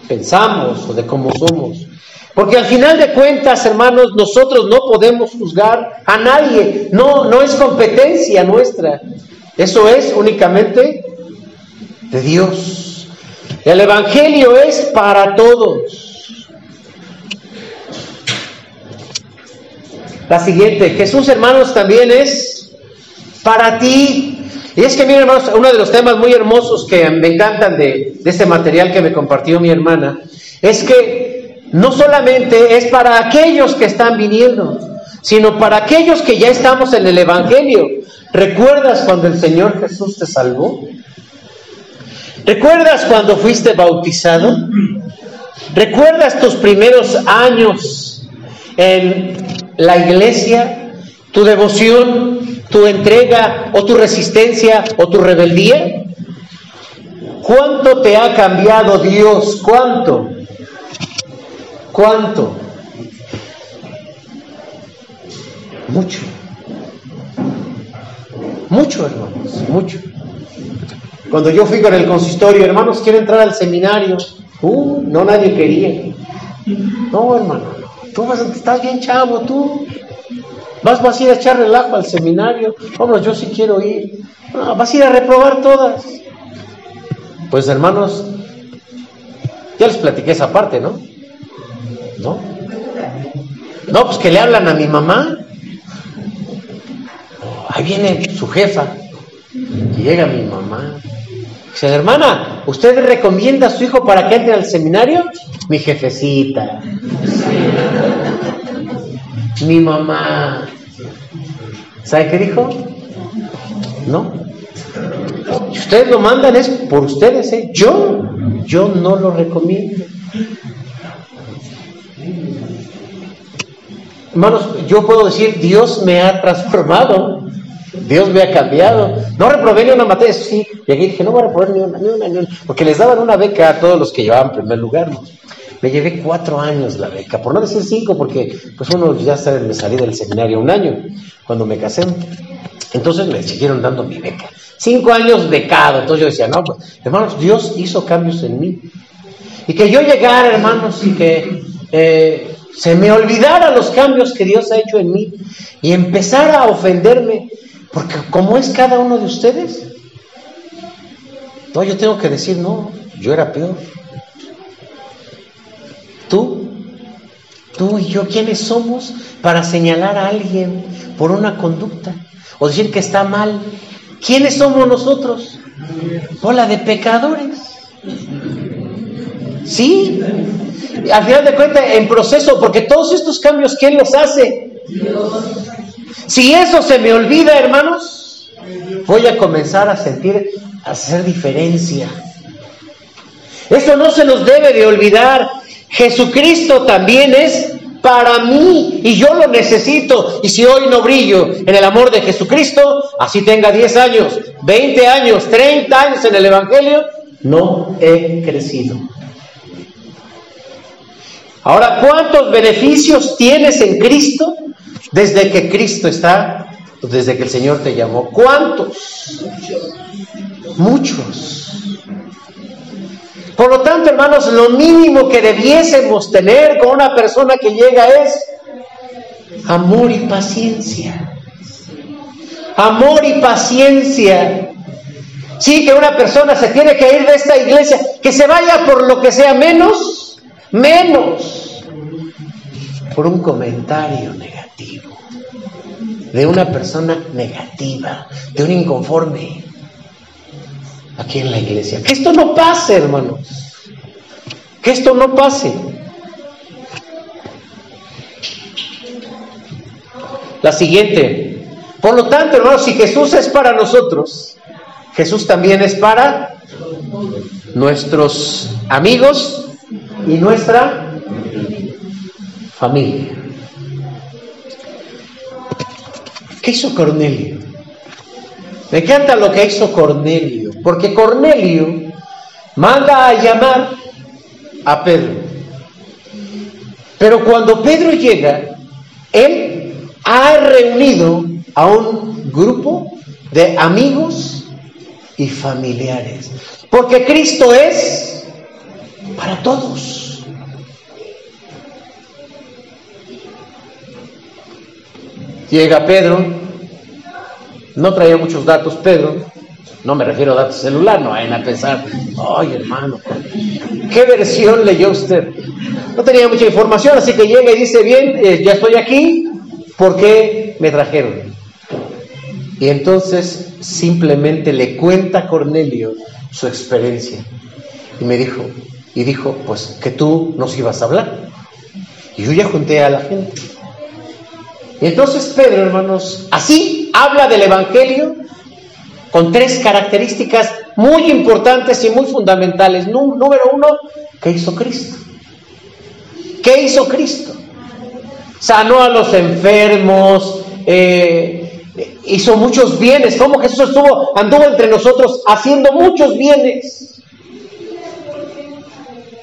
pensamos o de cómo somos. Porque al final de cuentas, hermanos, nosotros no podemos juzgar a nadie. No, no es competencia nuestra. Eso es únicamente de Dios. El Evangelio es para todos. La siguiente, Jesús, hermanos, también es para ti. Y es que, miren, hermanos, uno de los temas muy hermosos que me encantan de, de este material que me compartió mi hermana, es que no solamente es para aquellos que están viniendo, sino para aquellos que ya estamos en el Evangelio. ¿Recuerdas cuando el Señor Jesús te salvó? ¿Recuerdas cuando fuiste bautizado? ¿Recuerdas tus primeros años en la iglesia? ¿Tu devoción, tu entrega o tu resistencia o tu rebeldía? ¿Cuánto te ha cambiado Dios? ¿Cuánto? ¿Cuánto? Mucho. Mucho, hermanos, mucho. Cuando yo fui con el consistorio, hermanos, quiero entrar al seminario. Uh, no nadie quería. No, hermano, tú vas, estás bien chavo, tú. Vas, vas a ir a echar relajo al seminario. Vámonos, yo sí quiero ir. vas a ir a reprobar todas. Pues hermanos, ya les platiqué esa parte, ¿no? ¿No? No, pues que le hablan a mi mamá. Ahí viene su jefa. Llega mi mamá. Dice, hermana, ¿usted recomienda a su hijo para que entre al seminario? Mi jefecita. Mi mamá. ¿Sabe qué dijo? No. Si ustedes lo mandan es por ustedes, ¿eh? Yo, yo no lo recomiendo. Hermanos, yo puedo decir, Dios me ha transformado. Dios me ha cambiado. No reprobé ni una materia, sí. Y aquí dije, no voy a reprobar ni una, ni una, ni una. Porque les daban una beca a todos los que llevaban primer lugar. Me llevé cuatro años la beca, por no decir cinco, porque pues uno ya me salí del seminario un año, cuando me casé. Entonces me siguieron dando mi beca. Cinco años becado. Entonces yo decía, no, pues, hermanos, Dios hizo cambios en mí. Y que yo llegara, hermanos, y que eh, se me olvidara los cambios que Dios ha hecho en mí y empezara a ofenderme porque como es cada uno de ustedes, no, yo tengo que decir, no, yo era peor. Tú, tú y yo, ¿quiénes somos para señalar a alguien por una conducta o decir que está mal? ¿Quiénes somos nosotros? Hola de pecadores. Sí, al final de cuentas, en proceso, porque todos estos cambios, ¿quién los hace? Si eso se me olvida, hermanos, voy a comenzar a sentir, a hacer diferencia. Eso no se nos debe de olvidar. Jesucristo también es para mí y yo lo necesito. Y si hoy no brillo en el amor de Jesucristo, así tenga 10 años, 20 años, 30 años en el Evangelio, no he crecido. Ahora, ¿cuántos beneficios tienes en Cristo? Desde que Cristo está, desde que el Señor te llamó. ¿Cuántos? Muchos. Por lo tanto, hermanos, lo mínimo que debiésemos tener con una persona que llega es amor y paciencia. Amor y paciencia. Sí, que una persona se tiene que ir de esta iglesia, que se vaya por lo que sea menos, menos, por un comentario negativo de una persona negativa, de un inconforme aquí en la iglesia. Que esto no pase, hermanos. Que esto no pase. La siguiente. Por lo tanto, hermanos, si Jesús es para nosotros, Jesús también es para nuestros amigos y nuestra familia. ¿Qué hizo Cornelio? Me encanta lo que hizo Cornelio, porque Cornelio manda a llamar a Pedro. Pero cuando Pedro llega, él ha reunido a un grupo de amigos y familiares. Porque Cristo es para todos. Llega Pedro, no traía muchos datos Pedro, no me refiero a datos celular, no vayan a pensar, ay hermano, ¿qué versión leyó usted? No tenía mucha información, así que llega y dice, bien, eh, ya estoy aquí, ¿por qué me trajeron? Y entonces simplemente le cuenta a Cornelio su experiencia. Y me dijo, y dijo, pues que tú nos ibas a hablar. Y yo ya junté a la gente. Y entonces Pedro, hermanos, así habla del Evangelio con tres características muy importantes y muy fundamentales. Número uno, que hizo Cristo. ¿Qué hizo Cristo? Sanó a los enfermos, eh, hizo muchos bienes. ¿Cómo Jesús estuvo, anduvo entre nosotros haciendo muchos bienes?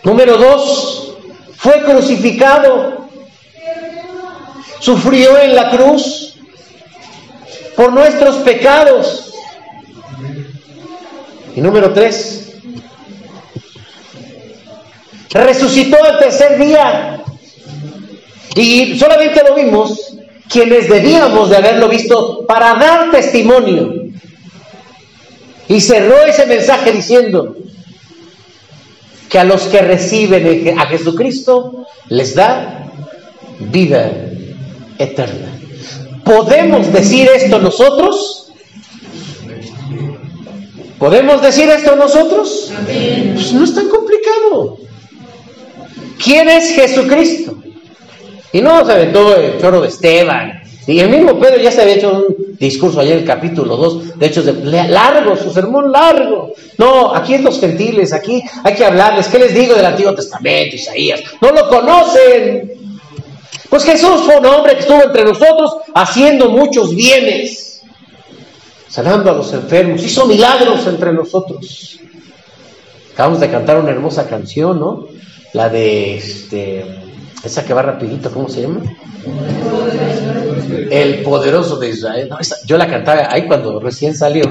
Número dos, fue crucificado, sufrió en la cruz por nuestros pecados. Y número tres, resucitó al tercer día. Y solamente lo vimos quienes debíamos de haberlo visto para dar testimonio. Y cerró ese mensaje diciendo que a los que reciben a Jesucristo les da vida eterna. ¿Podemos decir esto nosotros? ¿Podemos decir esto nosotros? Pues no es tan complicado. ¿Quién es Jesucristo? Y no se aventó el choro de Esteban. Y el mismo Pedro ya se había hecho un discurso ayer el capítulo 2, de hecho, de, largo, su sermón largo. No, aquí es los gentiles, aquí hay que hablarles. ¿Qué les digo del Antiguo Testamento, Isaías? No lo conocen. Pues Jesús fue un hombre que estuvo entre nosotros haciendo muchos bienes, sanando a los enfermos, hizo milagros entre nosotros. Acabamos de cantar una hermosa canción, ¿no? La de este, esa que va rapidito, ¿cómo se llama? El poderoso de Israel. yo la cantaba ahí cuando recién salió.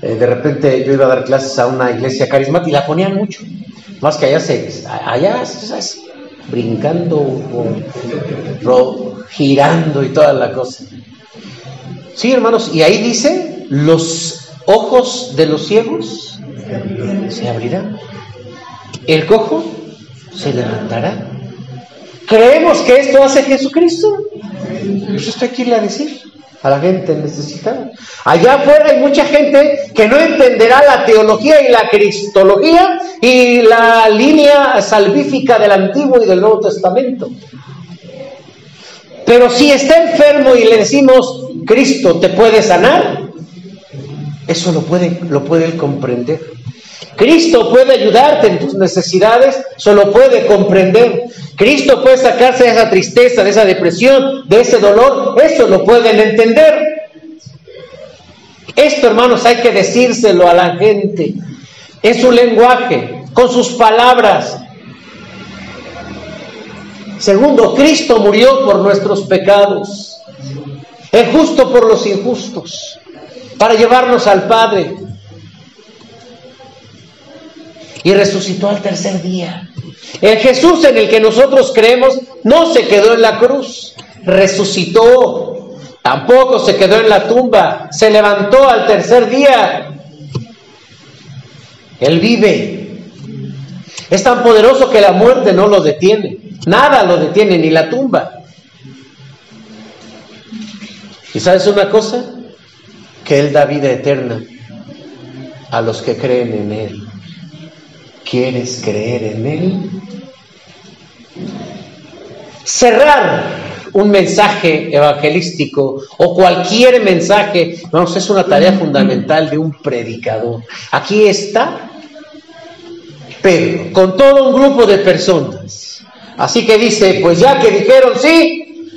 Eh, de repente yo iba a dar clases a una iglesia carismática y la ponían mucho. Más que allá se, allá, ¿sabes? brincando, girando y toda la cosa. Sí, hermanos, y ahí dice, los ojos de los ciegos se abrirán. El cojo se levantará. ¿Creemos que esto hace Jesucristo? Pues esto hay que irle a decir a la gente necesitada. Allá afuera hay mucha gente que no entenderá la teología y la cristología y la línea salvífica del Antiguo y del Nuevo Testamento. Pero si está enfermo y le decimos, Cristo te puede sanar, eso lo puede, lo puede comprender. Cristo puede ayudarte en tus necesidades, solo puede comprender. Cristo puede sacarse de esa tristeza, de esa depresión, de ese dolor, eso lo pueden entender. Esto, hermanos, hay que decírselo a la gente en su lenguaje, con sus palabras. Segundo, Cristo murió por nuestros pecados, el justo por los injustos, para llevarnos al Padre y resucitó al tercer día. El Jesús en el que nosotros creemos no se quedó en la cruz, resucitó. Tampoco se quedó en la tumba, se levantó al tercer día. Él vive. Es tan poderoso que la muerte no lo detiene. Nada lo detiene, ni la tumba. ¿Y sabes una cosa? Que Él da vida eterna a los que creen en Él. ¿Quieres creer en Él? Cerrar un mensaje evangelístico o cualquier mensaje, vamos, es una tarea fundamental de un predicador. Aquí está Pedro, con todo un grupo de personas. Así que dice, pues ya que dijeron sí,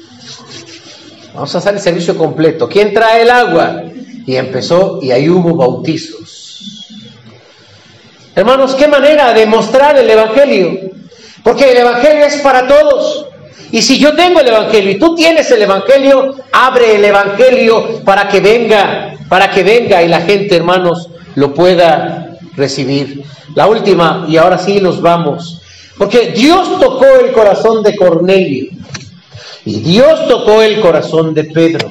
vamos a hacer el servicio completo. ¿Quién trae el agua? Y empezó, y ahí hubo bautizos. Hermanos, qué manera de mostrar el Evangelio. Porque el Evangelio es para todos. Y si yo tengo el Evangelio y tú tienes el Evangelio, abre el Evangelio para que venga, para que venga y la gente, hermanos, lo pueda recibir. La última, y ahora sí nos vamos. Porque Dios tocó el corazón de Cornelio. Y Dios tocó el corazón de Pedro.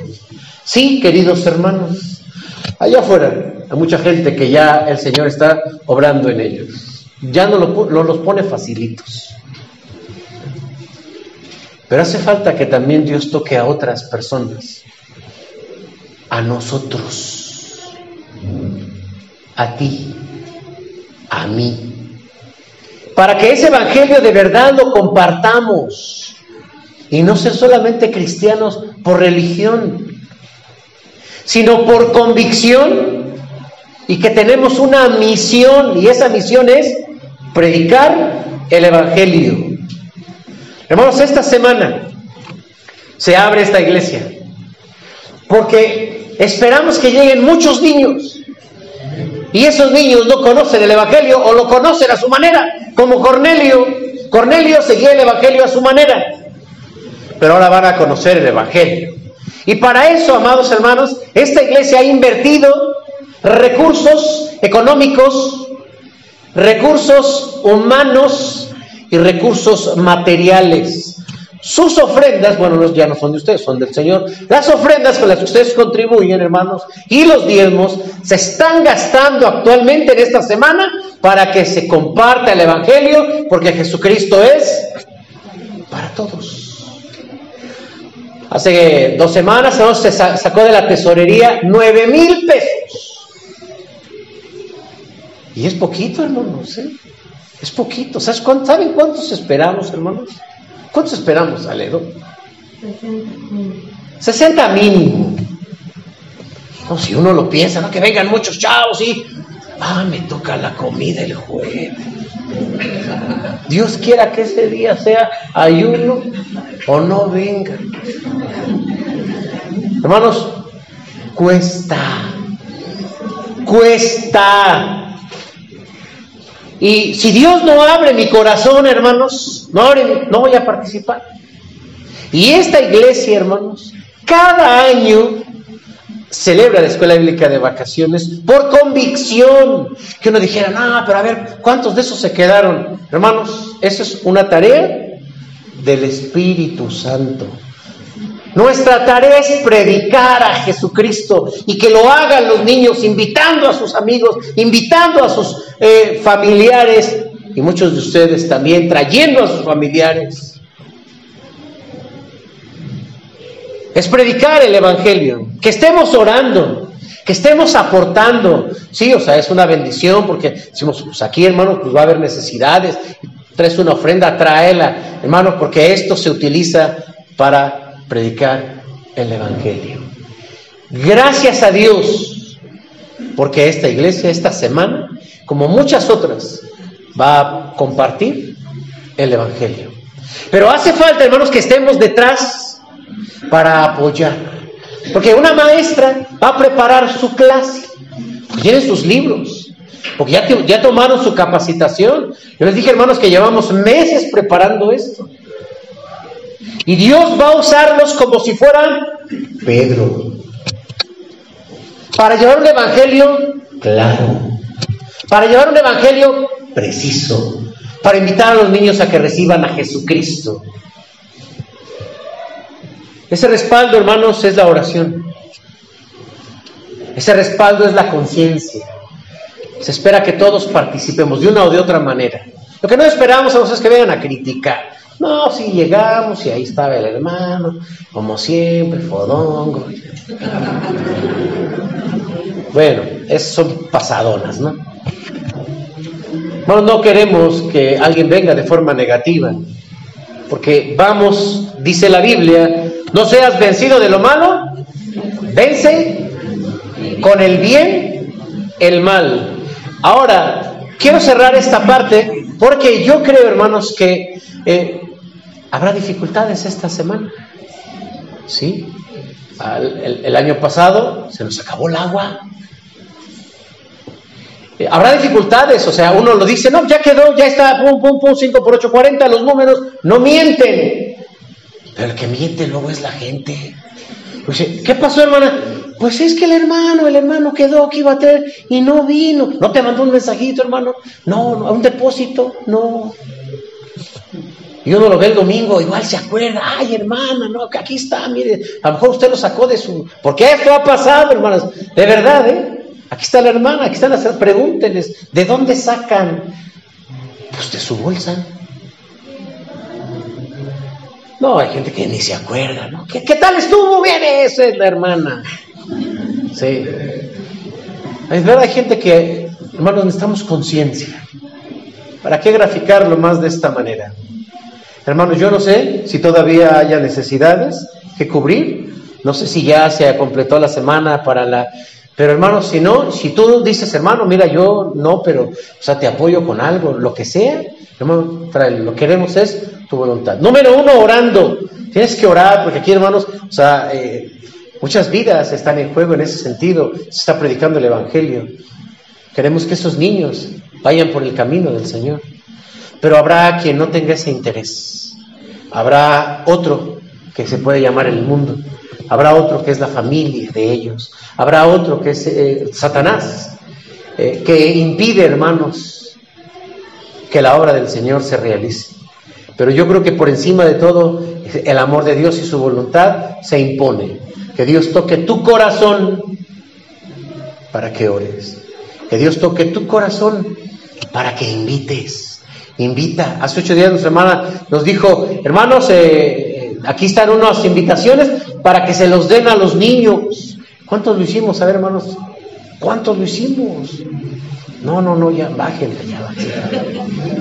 Sí, queridos hermanos. Allá afuera hay mucha gente que ya el Señor está obrando en ellos. Ya no lo, los pone facilitos. Pero hace falta que también Dios toque a otras personas, a nosotros, a ti, a mí, para que ese Evangelio de verdad lo compartamos. Y no ser solamente cristianos por religión, sino por convicción y que tenemos una misión y esa misión es predicar el Evangelio. Hermanos, esta semana se abre esta iglesia porque esperamos que lleguen muchos niños y esos niños no conocen el Evangelio o lo conocen a su manera, como Cornelio. Cornelio seguía el Evangelio a su manera, pero ahora van a conocer el Evangelio. Y para eso, amados hermanos, esta iglesia ha invertido recursos económicos, recursos humanos y recursos materiales. Sus ofrendas, bueno, ya no son de ustedes, son del Señor. Las ofrendas con las que ustedes contribuyen, hermanos, y los diezmos se están gastando actualmente en esta semana para que se comparta el Evangelio, porque Jesucristo es para todos. Hace dos semanas se sacó de la tesorería nueve mil pesos. Y es poquito, hermanos. Es poquito. ¿Saben cuántos esperamos, hermanos? ¿Cuántos esperamos, Aledo? 60 mínimo. No, si uno lo piensa, ¿no? Que vengan muchos chavos y. Ah, me toca la comida el jueves. Dios quiera que ese día sea ayuno o no venga. Hermanos, cuesta. Cuesta. Y si Dios no abre mi corazón, hermanos, no, no voy a participar. Y esta iglesia, hermanos, cada año celebra la escuela bíblica de vacaciones por convicción. Que uno dijera, no, pero a ver, ¿cuántos de esos se quedaron? Hermanos, eso es una tarea del Espíritu Santo. Nuestra tarea es predicar a Jesucristo y que lo hagan los niños, invitando a sus amigos, invitando a sus eh, familiares y muchos de ustedes también trayendo a sus familiares. Es predicar el Evangelio, que estemos orando, que estemos aportando. Sí, o sea, es una bendición porque decimos, pues aquí hermanos, pues va a haber necesidades. Traes una ofrenda, tráela, hermanos, porque esto se utiliza para predicar el Evangelio. Gracias a Dios, porque esta iglesia esta semana, como muchas otras, va a compartir el Evangelio. Pero hace falta, hermanos, que estemos detrás para apoyar. Porque una maestra va a preparar su clase, tiene sus libros, porque ya, ya tomaron su capacitación. Yo les dije, hermanos, que llevamos meses preparando esto. Y Dios va a usarlos como si fueran Pedro. Para llevar un evangelio claro. Para llevar un evangelio preciso. Para invitar a los niños a que reciban a Jesucristo. Ese respaldo, hermanos, es la oración. Ese respaldo es la conciencia. Se espera que todos participemos de una o de otra manera. Lo que no esperamos es que vengan a criticar. No, sí llegamos y ahí estaba el hermano, como siempre, fodongo. Bueno, esas son pasadonas, ¿no? Bueno, no queremos que alguien venga de forma negativa, porque vamos, dice la Biblia, no seas vencido de lo malo, vence con el bien el mal. Ahora, quiero cerrar esta parte porque yo creo, hermanos, que eh, Habrá dificultades esta semana. ¿Sí? el, año pasado se nos acabó el agua. Eh, habrá dificultades, o sea, uno lo dice, no, ya quedó, ya está, pum, pum, pum, 5 por 8, 40, los números no mienten. Pero el que miente luego es la gente. ¿qué pasó, hermana? Pues es que el hermano, el hermano quedó que iba a tener y no vino. ¿No te mandó un mensajito, hermano? No, no, a un depósito, no. Y uno lo ve el domingo, igual se acuerda, ay hermana, no, que aquí está, mire, a lo mejor usted lo sacó de su... Porque esto ha pasado, hermanas, de verdad, ¿eh? Aquí está la hermana, aquí están las... Pregúntenles, ¿de dónde sacan? Pues de su bolsa. No, hay gente que ni se acuerda, ¿no? ¿Qué, tal estuvo? Bien, esa es la hermana. Sí. Es verdad, hay gente que, hermanos, necesitamos conciencia. ¿Para qué graficarlo más de esta manera? Hermanos, yo no sé si todavía haya necesidades que cubrir. No sé si ya se completó la semana para la... Pero hermanos, si no, si tú dices, hermano, mira, yo no, pero, o sea, te apoyo con algo, lo que sea, Hermano, Lo que queremos es tu voluntad. Número uno, orando. Tienes que orar porque aquí, hermanos, o sea, eh, muchas vidas están en juego en ese sentido. Se está predicando el Evangelio. Queremos que esos niños vayan por el camino del Señor. Pero habrá quien no tenga ese interés. Habrá otro que se puede llamar el mundo. Habrá otro que es la familia de ellos. Habrá otro que es eh, Satanás, eh, que impide, hermanos, que la obra del Señor se realice. Pero yo creo que por encima de todo, el amor de Dios y su voluntad se impone. Que Dios toque tu corazón para que ores. Que Dios toque tu corazón para que invites. Invita. Hace ocho días nuestra hermana nos dijo, hermanos, eh, aquí están unas invitaciones para que se los den a los niños. ¿Cuántos lo hicimos? A ver, hermanos, ¿cuántos lo hicimos? No, no, no, ya bájenle, ya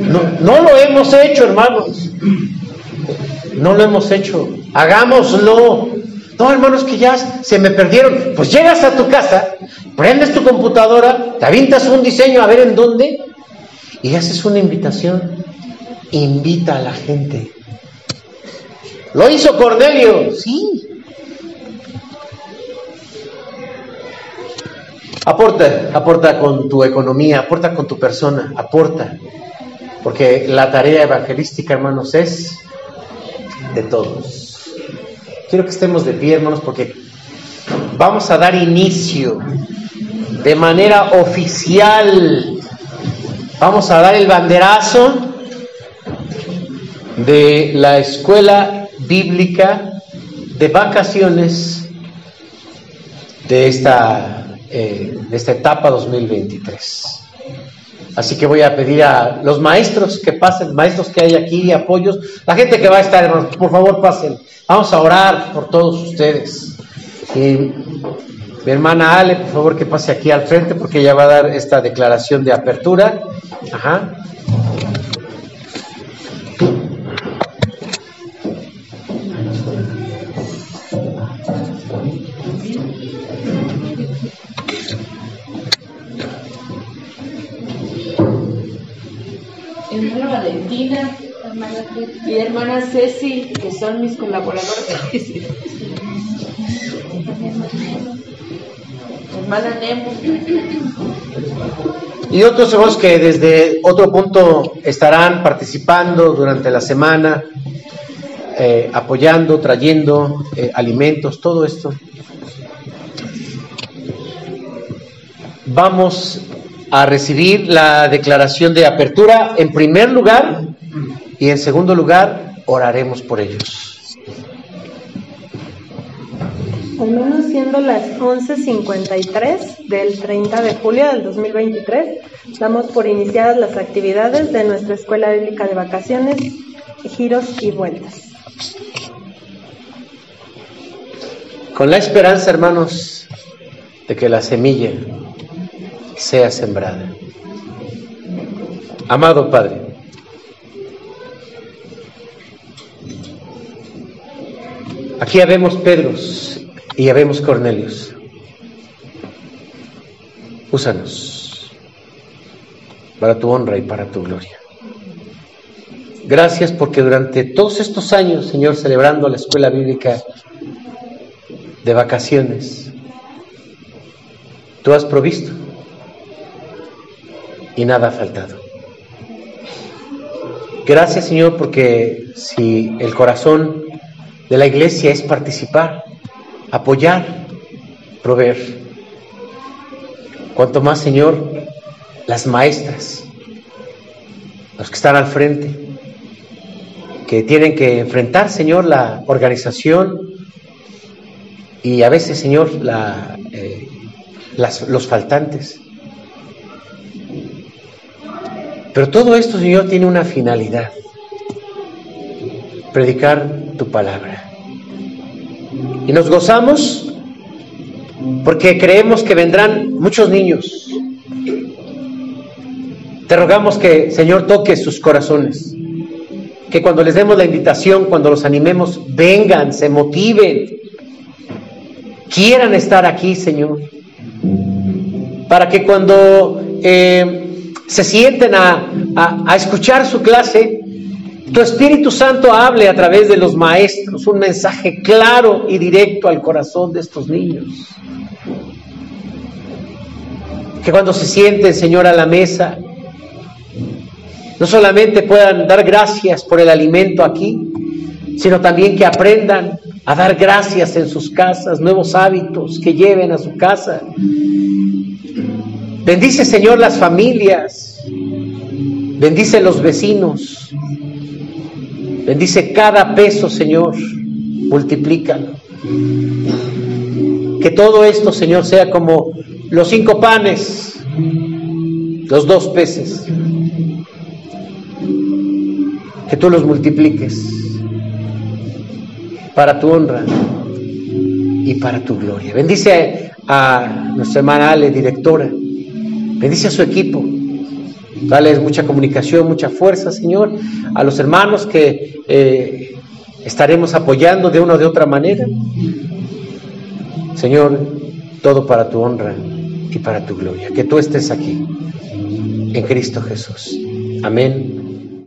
No, no lo hemos hecho, hermanos. No lo hemos hecho. Hagámoslo. No, hermanos, que ya se me perdieron. Pues llegas a tu casa, prendes tu computadora, te avientas un diseño a ver en dónde y haces una invitación. Invita a la gente. Lo hizo Cornelio, sí. Aporta, aporta con tu economía, aporta con tu persona, aporta. Porque la tarea evangelística, hermanos, es de todos. Quiero que estemos de pie, hermanos, porque vamos a dar inicio de manera oficial. Vamos a dar el banderazo de la escuela bíblica de vacaciones de esta eh, de esta etapa 2023. Así que voy a pedir a los maestros que pasen, maestros que hay aquí, apoyos, la gente que va a estar, hermanos, por favor pasen. Vamos a orar por todos ustedes. Y mi hermana Ale, por favor que pase aquí al frente porque ella va a dar esta declaración de apertura. Ajá. Hermana Ceci, que son mis colaboradores. hermana Nemo. Y otros hermanos que desde otro punto estarán participando durante la semana, eh, apoyando, trayendo eh, alimentos, todo esto. Vamos a recibir la declaración de apertura. En primer lugar, y en segundo lugar, oraremos por ellos. Al menos siendo las 11.53 del 30 de julio del 2023, damos por iniciadas las actividades de nuestra Escuela Bíblica de Vacaciones, Giros y Vueltas. Con la esperanza, hermanos, de que la semilla sea sembrada. Amado Padre, Aquí habemos Pedros y habemos Cornelios. Úsanos para tu honra y para tu gloria. Gracias porque durante todos estos años, Señor, celebrando la escuela bíblica de vacaciones, tú has provisto y nada ha faltado. Gracias, Señor, porque si el corazón de la iglesia es participar, apoyar, proveer. Cuanto más, Señor, las maestras, los que están al frente, que tienen que enfrentar, Señor, la organización y a veces, Señor, eh, los faltantes. Pero todo esto, Señor, tiene una finalidad. Predicar tu palabra. Y nos gozamos porque creemos que vendrán muchos niños. Te rogamos que, Señor, toque sus corazones. Que cuando les demos la invitación, cuando los animemos, vengan, se motiven, quieran estar aquí, Señor. Para que cuando eh, se sienten a, a, escuchar su clase, tu Espíritu Santo hable a través de los maestros un mensaje claro y directo al corazón de estos niños. Que cuando se sienten, Señor, a la mesa, no solamente puedan dar gracias por el alimento aquí, sino también que aprendan a dar gracias en sus casas, nuevos hábitos que lleven a su casa. Bendice, Señor, las familias, bendice los vecinos, bendice cada peso, Señor, multiplícalo. Que todo esto, Señor, sea como los cinco panes, los dos peces, que tú los multipliques para tu honra y para tu gloria. Bendice a nuestra hermana Ale, directora. Bendice a su equipo. Dale mucha comunicación, mucha fuerza, Señor. A los hermanos que eh, estaremos apoyando de una o de otra manera. Señor, todo para tu honra y para tu gloria. Que tú estés aquí, en Cristo Jesús. Amén